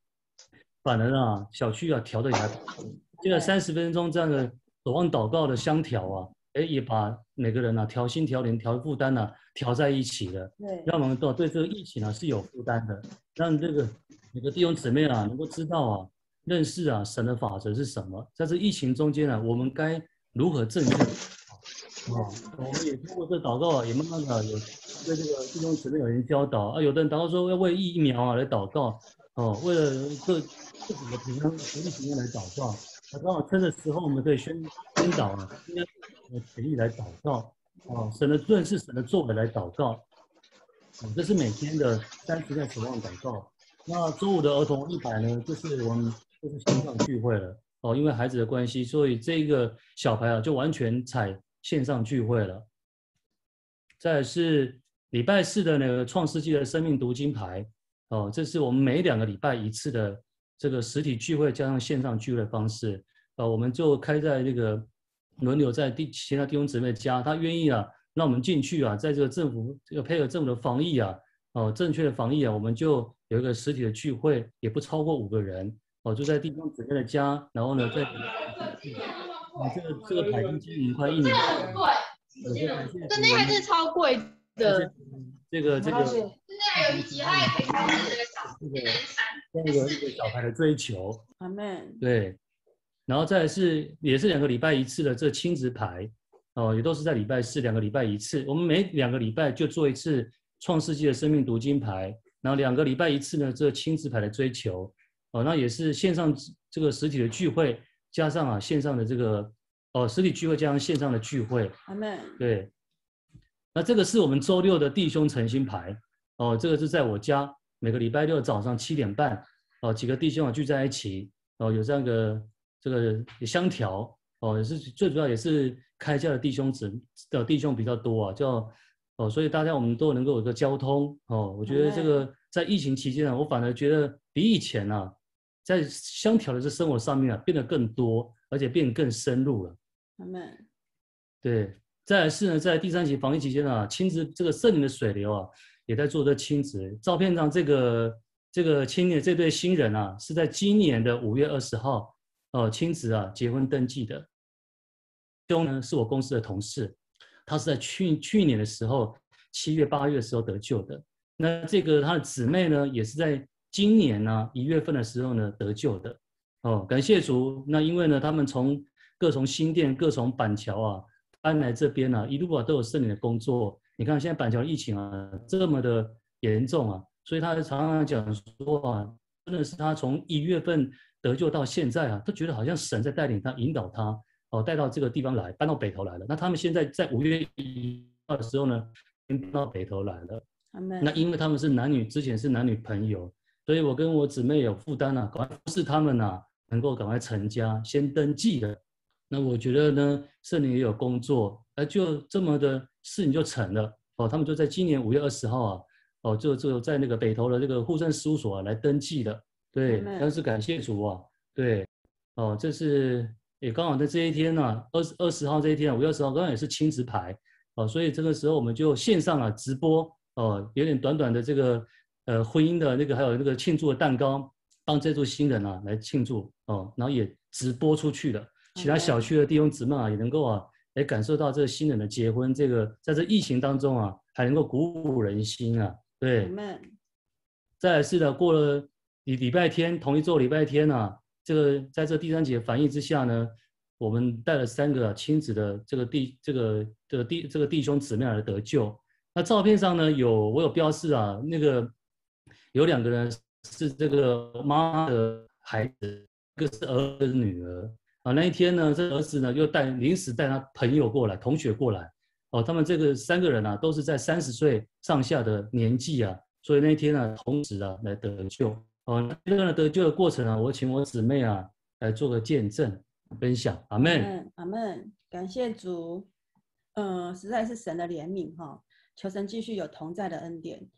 反而啊，小区啊调的也还不错，这个三十分钟这样的守望祷告的相调啊，哎，也把每个人啊调心调灵调负担呢调在一起了。对，让我们都对这个疫情啊是有负担的，让这个每个弟兄姊妹啊能够知道啊，认识啊神的法则是什么，在这疫情中间啊，我们该如何正确啊？我们也通过这祷告啊，也慢慢的有对这个弟兄姊妹有人教导啊，有的人祷告说要为疫苗啊来祷告。哦，为了各自己的平安、福利平安来祷告，那刚好趁的时候，我们可以宣宣导啊，应该呃权益来祷告，哦，神的论是神的作为来祷告，哦，这是每天的三十个守望祷告。那周五的儿童一百呢，就是我们就是线上聚会了，哦，因为孩子的关系，所以这个小牌啊就完全采线上聚会了。再是礼拜四的那个创世纪的生命读经牌。哦，这是我们每两个礼拜一次的这个实体聚会加上线上聚会的方式。呃，我们就开在那个轮流在第其他弟兄姊妹家，他愿意啊，让我们进去啊，在这个政府这个配合政府的防疫啊，哦，正确的防疫啊，我们就有一个实体的聚会，也不超过五个人。哦，就在地方姊妹的家，然后呢，在啊，这个这个牌经经营快一年，对，真的还是超贵的。这个这个，现在有一集，他也可以看到这个小这个那个一个小孩的追求。阿门。对，然后再是也是两个礼拜一次的这亲子牌，哦，也都是在礼拜四两个礼拜一次。我们每两个礼拜就做一次创世纪的生命读经牌，然后两个礼拜一次呢这亲子牌的追求，哦，那也是线上这个实体的聚会，加上啊线上的这个哦实体聚会加上线上的聚会。阿门。对。那这个是我们周六的弟兄诚心牌哦，这个是在我家每个礼拜六早上七点半哦，几个弟兄啊聚在一起哦，有这样个这个相条哦，也是最主要也是开家的弟兄子的弟兄比较多啊，叫哦，所以大家我们都能够有个交通哦，我觉得这个在疫情期间呢，我反而觉得比以前啊，在相调的这生活上面啊变得更多，而且变更深入了。阿门。对。再来是呢，在第三期防疫期间啊，亲子这个圣灵的水流啊，也在做这亲子。照片上这个这个青年这对新人啊，是在今年的五月二十号哦，亲子啊结婚登记的。兄呢是我公司的同事，他是在去去年的时候七月八月的时候得救的。那这个他的姊妹呢，也是在今年呢一月份的时候呢得救的。哦，感谢主。那因为呢，他们从各从新店，各从板桥啊搬来这边呢，一路啊都有圣灵的工作。你看现在板桥疫情啊这么的严重啊，所以他常常讲说啊，真的是他从一月份得救到现在啊，都觉得好像神在带领他，引导他哦，带到这个地方来，搬到北头来了。那他们现在在五月一号的时候呢，搬到北头来了。那因为他们是男女，之前是男女朋友，所以我跟我姊妹有负担啊，赶快是他们呐。能够赶快成家，先登记的，那我觉得呢，圣灵也有工作，而就这么的事情就成了哦。他们就在今年五月二十号啊，哦，就就在那个北投的这个户政事务所啊来登记的，对，但是感谢主啊，对，哦，这是也刚好在这一天呢，二十二十号这一天啊，五月二十号刚好也是亲子牌哦，所以这个时候我们就线上啊直播哦，有点短短的这个呃婚姻的那个还有那个庆祝的蛋糕。帮这组新人啊来庆祝哦，然后也直播出去了，其他小区的弟兄姊妹啊也能够啊来感受到这个新人的结婚，这个在这疫情当中啊还能够鼓舞人心啊，对。再来是的，过了礼礼拜天同一周礼拜天啊，这个在这第三节反应之下呢，我们带了三个亲子的这个弟这个的弟这个弟兄姊妹来得救。那照片上呢有我有标示啊，那个有两个人。是这个妈的孩子，一个是儿子女儿啊。那一天呢，这儿子呢又带临时带他朋友过来，同学过来哦。他们这个三个人啊，都是在三十岁上下的年纪啊，所以那一天呢，同时啊来得救哦。这个得救的过程啊，我请我姊妹啊来做个见证分享。阿门，阿门，感谢主，嗯，实在是神的怜悯哈，求神继续有同在的恩典。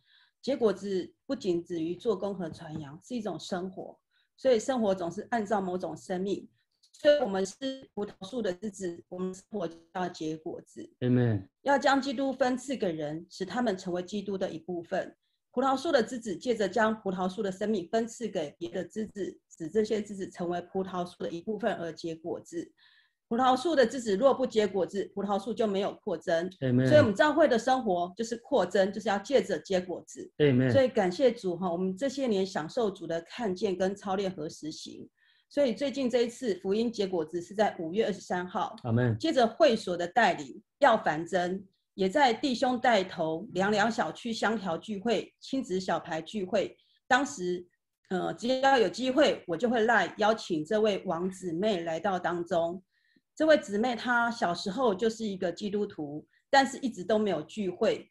结果子不仅止于做工和传扬，是一种生活，所以生活总是按照某种生命。所以我们是葡萄树的枝子，我们生活要结果子。Amen。要将基督分赐给人，使他们成为基督的一部分。葡萄树的枝子借着将葡萄树的生命分赐给别的枝子，使这些枝子成为葡萄树的一部分而结果子。葡萄树的枝子若不结果子，葡萄树就没有扩增。所以，我们教会的生活就是扩增，就是要借着结果子。所以，感谢主哈，我们这些年享受主的看见跟操练和实行。所以，最近这一次福音结果子是在五月二十三号。阿门。接着会所的带领要繁增，也在弟兄带头两两小区相调聚会、亲子小排聚会。当时，呃，只要有机会，我就会来邀请这位王姊妹来到当中。这位姊妹她小时候就是一个基督徒，但是一直都没有聚会。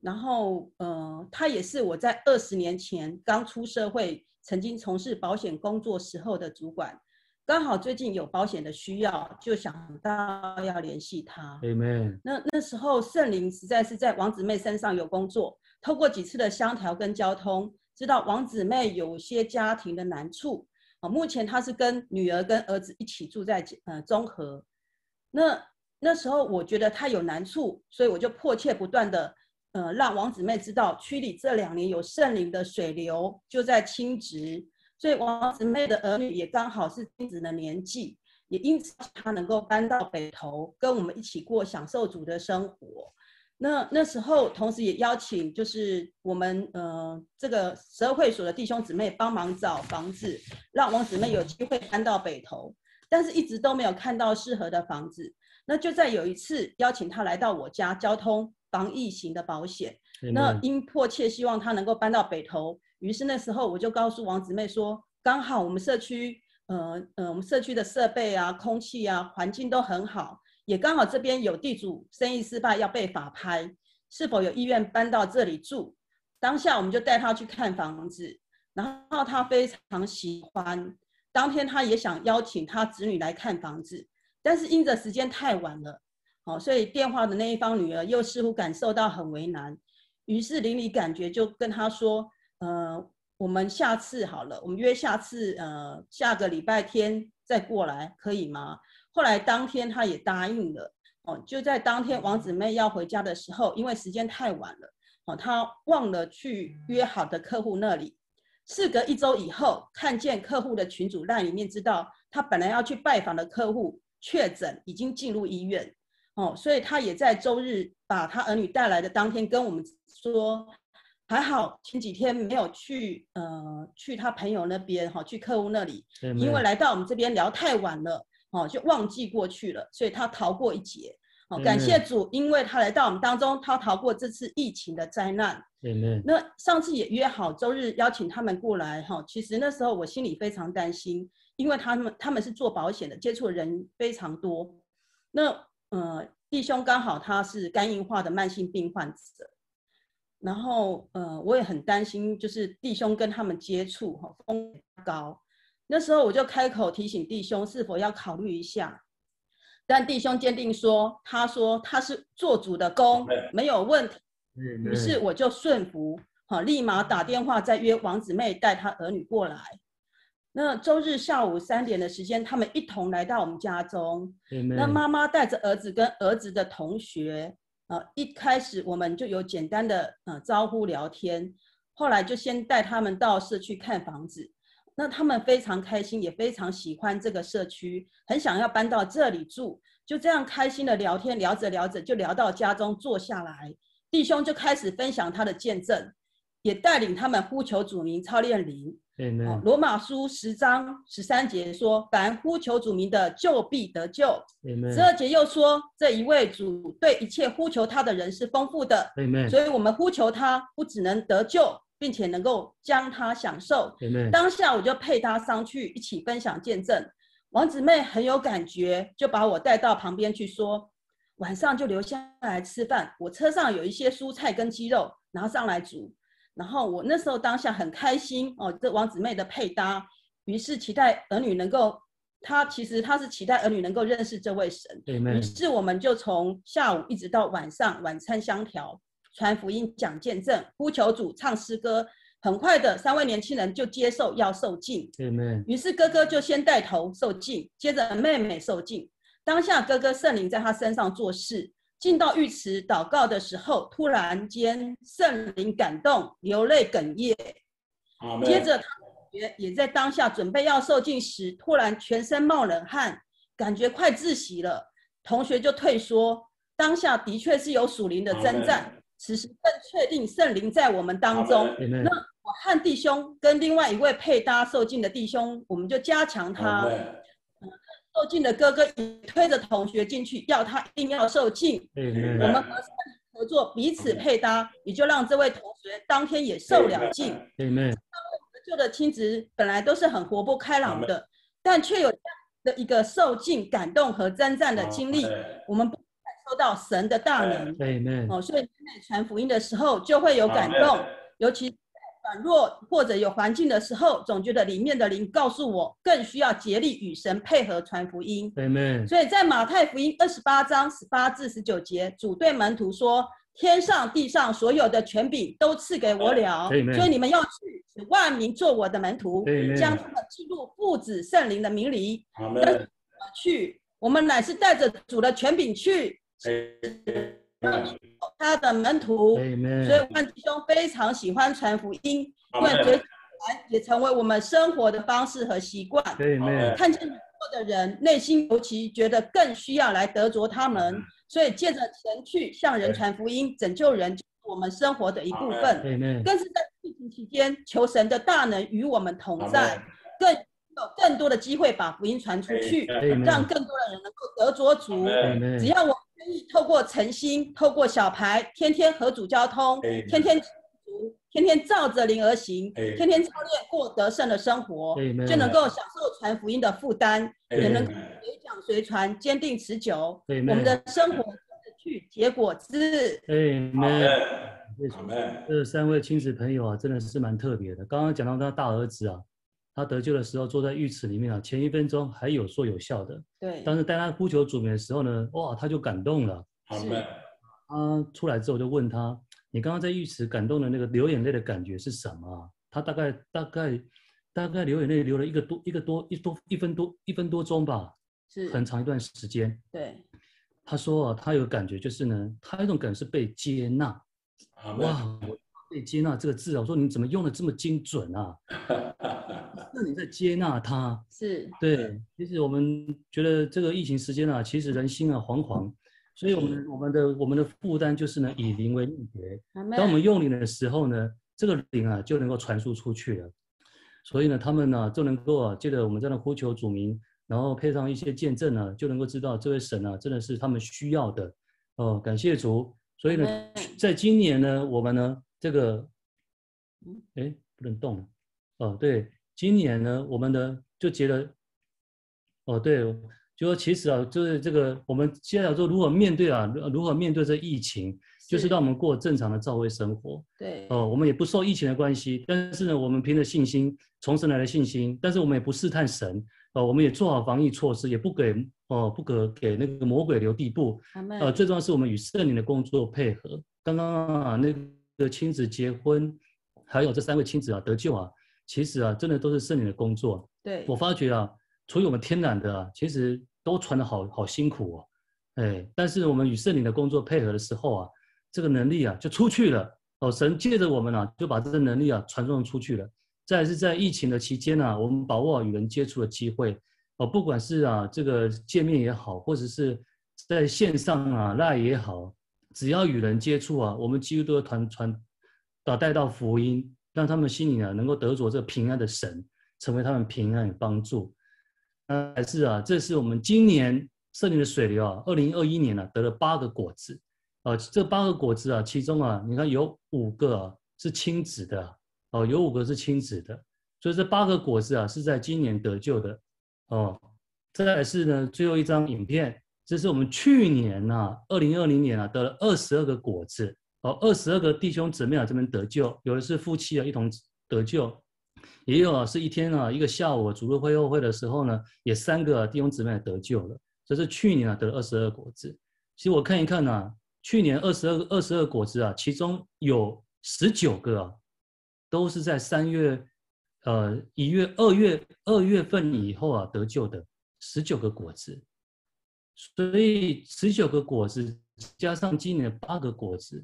然后，呃，她也是我在二十年前刚出社会，曾经从事保险工作时候的主管。刚好最近有保险的需要，就想到要联系她。Amen。那那时候圣灵实在是在王姊妹身上有工作，透过几次的相调跟交通，知道王姊妹有些家庭的难处。目前他是跟女儿跟儿子一起住在呃中和，那那时候我觉得他有难处，所以我就迫切不断的呃让王姊妹知道区里这两年有圣灵的水流就在清职，所以王姊妹的儿女也刚好是亲子的年纪，也因此他能够搬到北头跟我们一起过享受主的生活。那那时候，同时也邀请就是我们呃这个十二会所的弟兄姊妹帮忙找房子，让王姊妹有机会搬到北投，但是一直都没有看到适合的房子。那就在有一次邀请他来到我家，交通防疫型的保险。那因迫切希望他能够搬到北投，于是那时候我就告诉王姊妹说，刚好我们社区呃呃我们社区的设备啊、空气啊、环境都很好。也刚好这边有地主生意失败要被法拍，是否有意愿搬到这里住？当下我们就带他去看房子，然后他非常喜欢。当天他也想邀请他子女来看房子，但是因着时间太晚了，好，所以电话的那一方女儿又似乎感受到很为难，于是邻里感觉就跟他说：“呃，我们下次好了，我们约下次，呃，下个礼拜天再过来，可以吗？”后来当天他也答应了，哦，就在当天王子妹要回家的时候，因为时间太晚了，哦，他忘了去约好的客户那里。事隔一周以后，看见客户的群组那里面，知道他本来要去拜访的客户确诊，已经进入医院。哦，所以他也在周日把他儿女带来的当天跟我们说，还好前几天没有去，呃，去他朋友那边，哈，去客户那里，因为来到我们这边聊太晚了，哦，就忘记过去了，所以他逃过一劫。哦，感谢主，因为他来到我们当中，他逃过这次疫情的灾难。那上次也约好周日邀请他们过来，哈，其实那时候我心里非常担心，因为他们他们是做保险的，接触的人非常多。那呃，弟兄刚好他是肝硬化的慢性病患者，然后呃，我也很担心，就是弟兄跟他们接触，哈，风险高。那时候我就开口提醒弟兄是否要考虑一下。但弟兄坚定说：“他说他是做主的工，没有问题。于是我就顺服，好，立马打电话再约王子妹带他儿女过来。那周日下午三点的时间，他们一同来到我们家中。那妈妈带着儿子跟儿子的同学，啊，一开始我们就有简单的呃招呼聊天，后来就先带他们到社区看房子。”那他们非常开心，也非常喜欢这个社区，很想要搬到这里住。就这样开心的聊天，聊着聊着就聊到家中坐下来，弟兄就开始分享他的见证，也带领他们呼求主名操练灵。罗马书十章十三节说：“凡呼求主名的，就必得救。”十二节又说：“这一位主对一切呼求他的人是丰富的。”所以，我们呼求他，不只能得救。并且能够将他享受。当下我就配搭上去一起分享见证。王子妹很有感觉，就把我带到旁边去说：“晚上就留下来吃饭。我车上有一些蔬菜跟鸡肉，拿上来煮。”然后我那时候当下很开心哦，这王子妹的配搭，于是期待儿女能够，他其实他是期待儿女能够认识这位神。于是我们就从下午一直到晚上，晚餐相调。传福音、讲见证、呼求主、唱诗歌，很快的，三位年轻人就接受要受敬。于是哥哥就先带头受敬，接着妹妹受敬。当下哥哥圣灵在他身上做事，进到浴池祷告的时候，突然间圣灵感动，流泪哽咽。接着他也也在当下准备要受敬时，突然全身冒冷汗，感觉快窒息了。同学就退缩。当下的确是有属灵的征战。此时更确定圣灵在我们当中。那我和弟兄跟另外一位配搭受尽的弟兄，我们就加强他。受尽的哥哥也推着同学进去，要他一定要受尽。我们合合作，彼此配搭，也就让这位同学当天也受了敬。得救的亲子本来都是很活泼开朗的，但却有这样的一个受尽、感动和征战的经历。我们。受到神的大能，哦，所以在传福音的时候就会有感动，尤其在软弱或者有环境的时候，总觉得里面的灵告诉我，更需要竭力与神配合传福音。所以在马太福音二十八章十八至十九节，主对门徒说：“天上地上所有的权柄都赐给我了，所以你们要去，使万民做我的门徒，将他们记入父子圣灵的名里。去，我们乃是带着主的权柄去。”他的门徒，所以万弟兄非常喜欢传福音，因为传也成为我们生活的方式和习惯。看见软弱的人，内心尤其觉得更需要来得着他们，所以借着前去向人传福音，拯救人，就是我们生活的一部分。更是在疫情期间，求神的大能与我们同在，更有更多的机会把福音传出去，让更多的人能够得着主。只要我。透过诚心，透过小牌，天天和主交通，天天天天照着灵而行，天天操练过得胜的生活，就能够享受传福音的负担，也能随讲随传，坚定持久。我们的生活去结果子。哎，妹，这三位亲子朋友啊，真的是蛮特别的。刚刚讲到他大儿子啊。他得救的时候坐在浴池里面啊，前一分钟还有说有笑的，对。但是当他呼求主名的时候呢，哇，他就感动了。好他出来之后就问他：“你刚刚在浴池感动的那个流眼泪的感觉是什么？”他大概大概大概流眼泪流了一个多一个多一多一分多一分多钟吧，是很长一段时间。对。他说啊，他有感觉就是呢，他有一种感觉是被接纳。哇，被接纳这个字啊，我说你怎么用的这么精准啊？[LAUGHS] 那你在接纳他？是对。其实我们觉得这个疫情时间啊，其实人心啊惶惶，所以我们我们的我们的负担就是呢，以灵为命节。当我们用灵的时候呢，这个灵啊就能够传输出去了。所以呢，他们呢就能够啊，借着我们这样的呼求主名，然后配上一些见证呢，就能够知道这位神啊真的是他们需要的。哦，感谢主。所以呢，在今年呢，我们呢这个，哎，不能动了。哦，对，今年呢，我们呢就觉得，哦，对，就说其实啊，就是这个我们接下来说如何面对啊，如何面对这疫情。就是让我们过正常的教会生活。对，哦，我们也不受疫情的关系，但是呢，我们凭着信心，从神来的信心，但是我们也不试探神，哦，我们也做好防疫措施，也不给哦，不可给那个魔鬼留地步。呃，最重要是我们与圣灵的工作配合。刚刚啊，那个亲子结婚，还有这三位亲子啊得救啊，其实啊，真的都是圣灵的工作。对，我发觉啊，除了我们天然的啊，其实都传的好好辛苦哦，哎，但是我们与圣灵的工作配合的时候啊。这个能力啊，就出去了哦。神借着我们啊，就把这个能力啊传送出去了。再是在疫情的期间呢，我们把握与人接触的机会哦，不管是啊这个见面也好，或者是在线上啊那也好，只要与人接触啊，我们几乎都要传传把带到福音，让他们心里啊能够得着这平安的神，成为他们平安的帮助。那还是啊，这是我们今年圣灵的水流啊，二零二一年呢得了八个果子。呃，这八个果子啊，其中啊，你看有五个是亲子的，哦，有五个是亲子的，所以这八个果子啊是在今年得救的，哦，再来是呢最后一张影片，这是我们去年呐，二零二零年啊得了二十二个果子，哦，二十二个弟兄姊妹啊这边得救，有的是夫妻啊一同得救，也有啊是一天啊一个下午主日会后会的时候呢，也三个弟兄姊妹得救了，这是去年啊得了二十二果子，其实我看一看呢。去年二十二个二十二果子啊，其中有十九个啊，都是在三月、呃一月、二月二月份以后啊得救的十九个果子，所以十九个果子加上今年八个果子，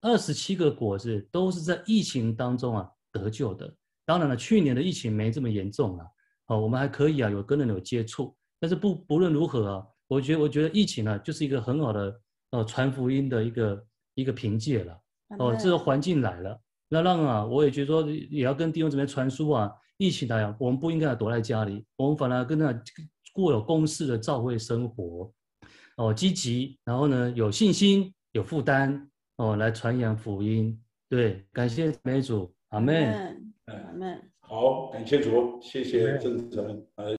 二十七个果子都是在疫情当中啊得救的。当然了，去年的疫情没这么严重了，哦，我们还可以啊有跟人有接触，但是不不论如何啊，我觉得我觉得疫情呢就是一个很好的。呃，传福音的一个一个凭借了。哦，这个环境来了，那让啊，我也觉得说，也要跟弟兄姊妹传输啊，疫情来啊，我们不应该躲在家里，我们反而跟他过有公式的教会生活。哦，积极，然后呢，有信心，有负担，哦，来传扬福音。对，感谢美主，阿门，阿门。好，感谢主，谢谢郑成，呃。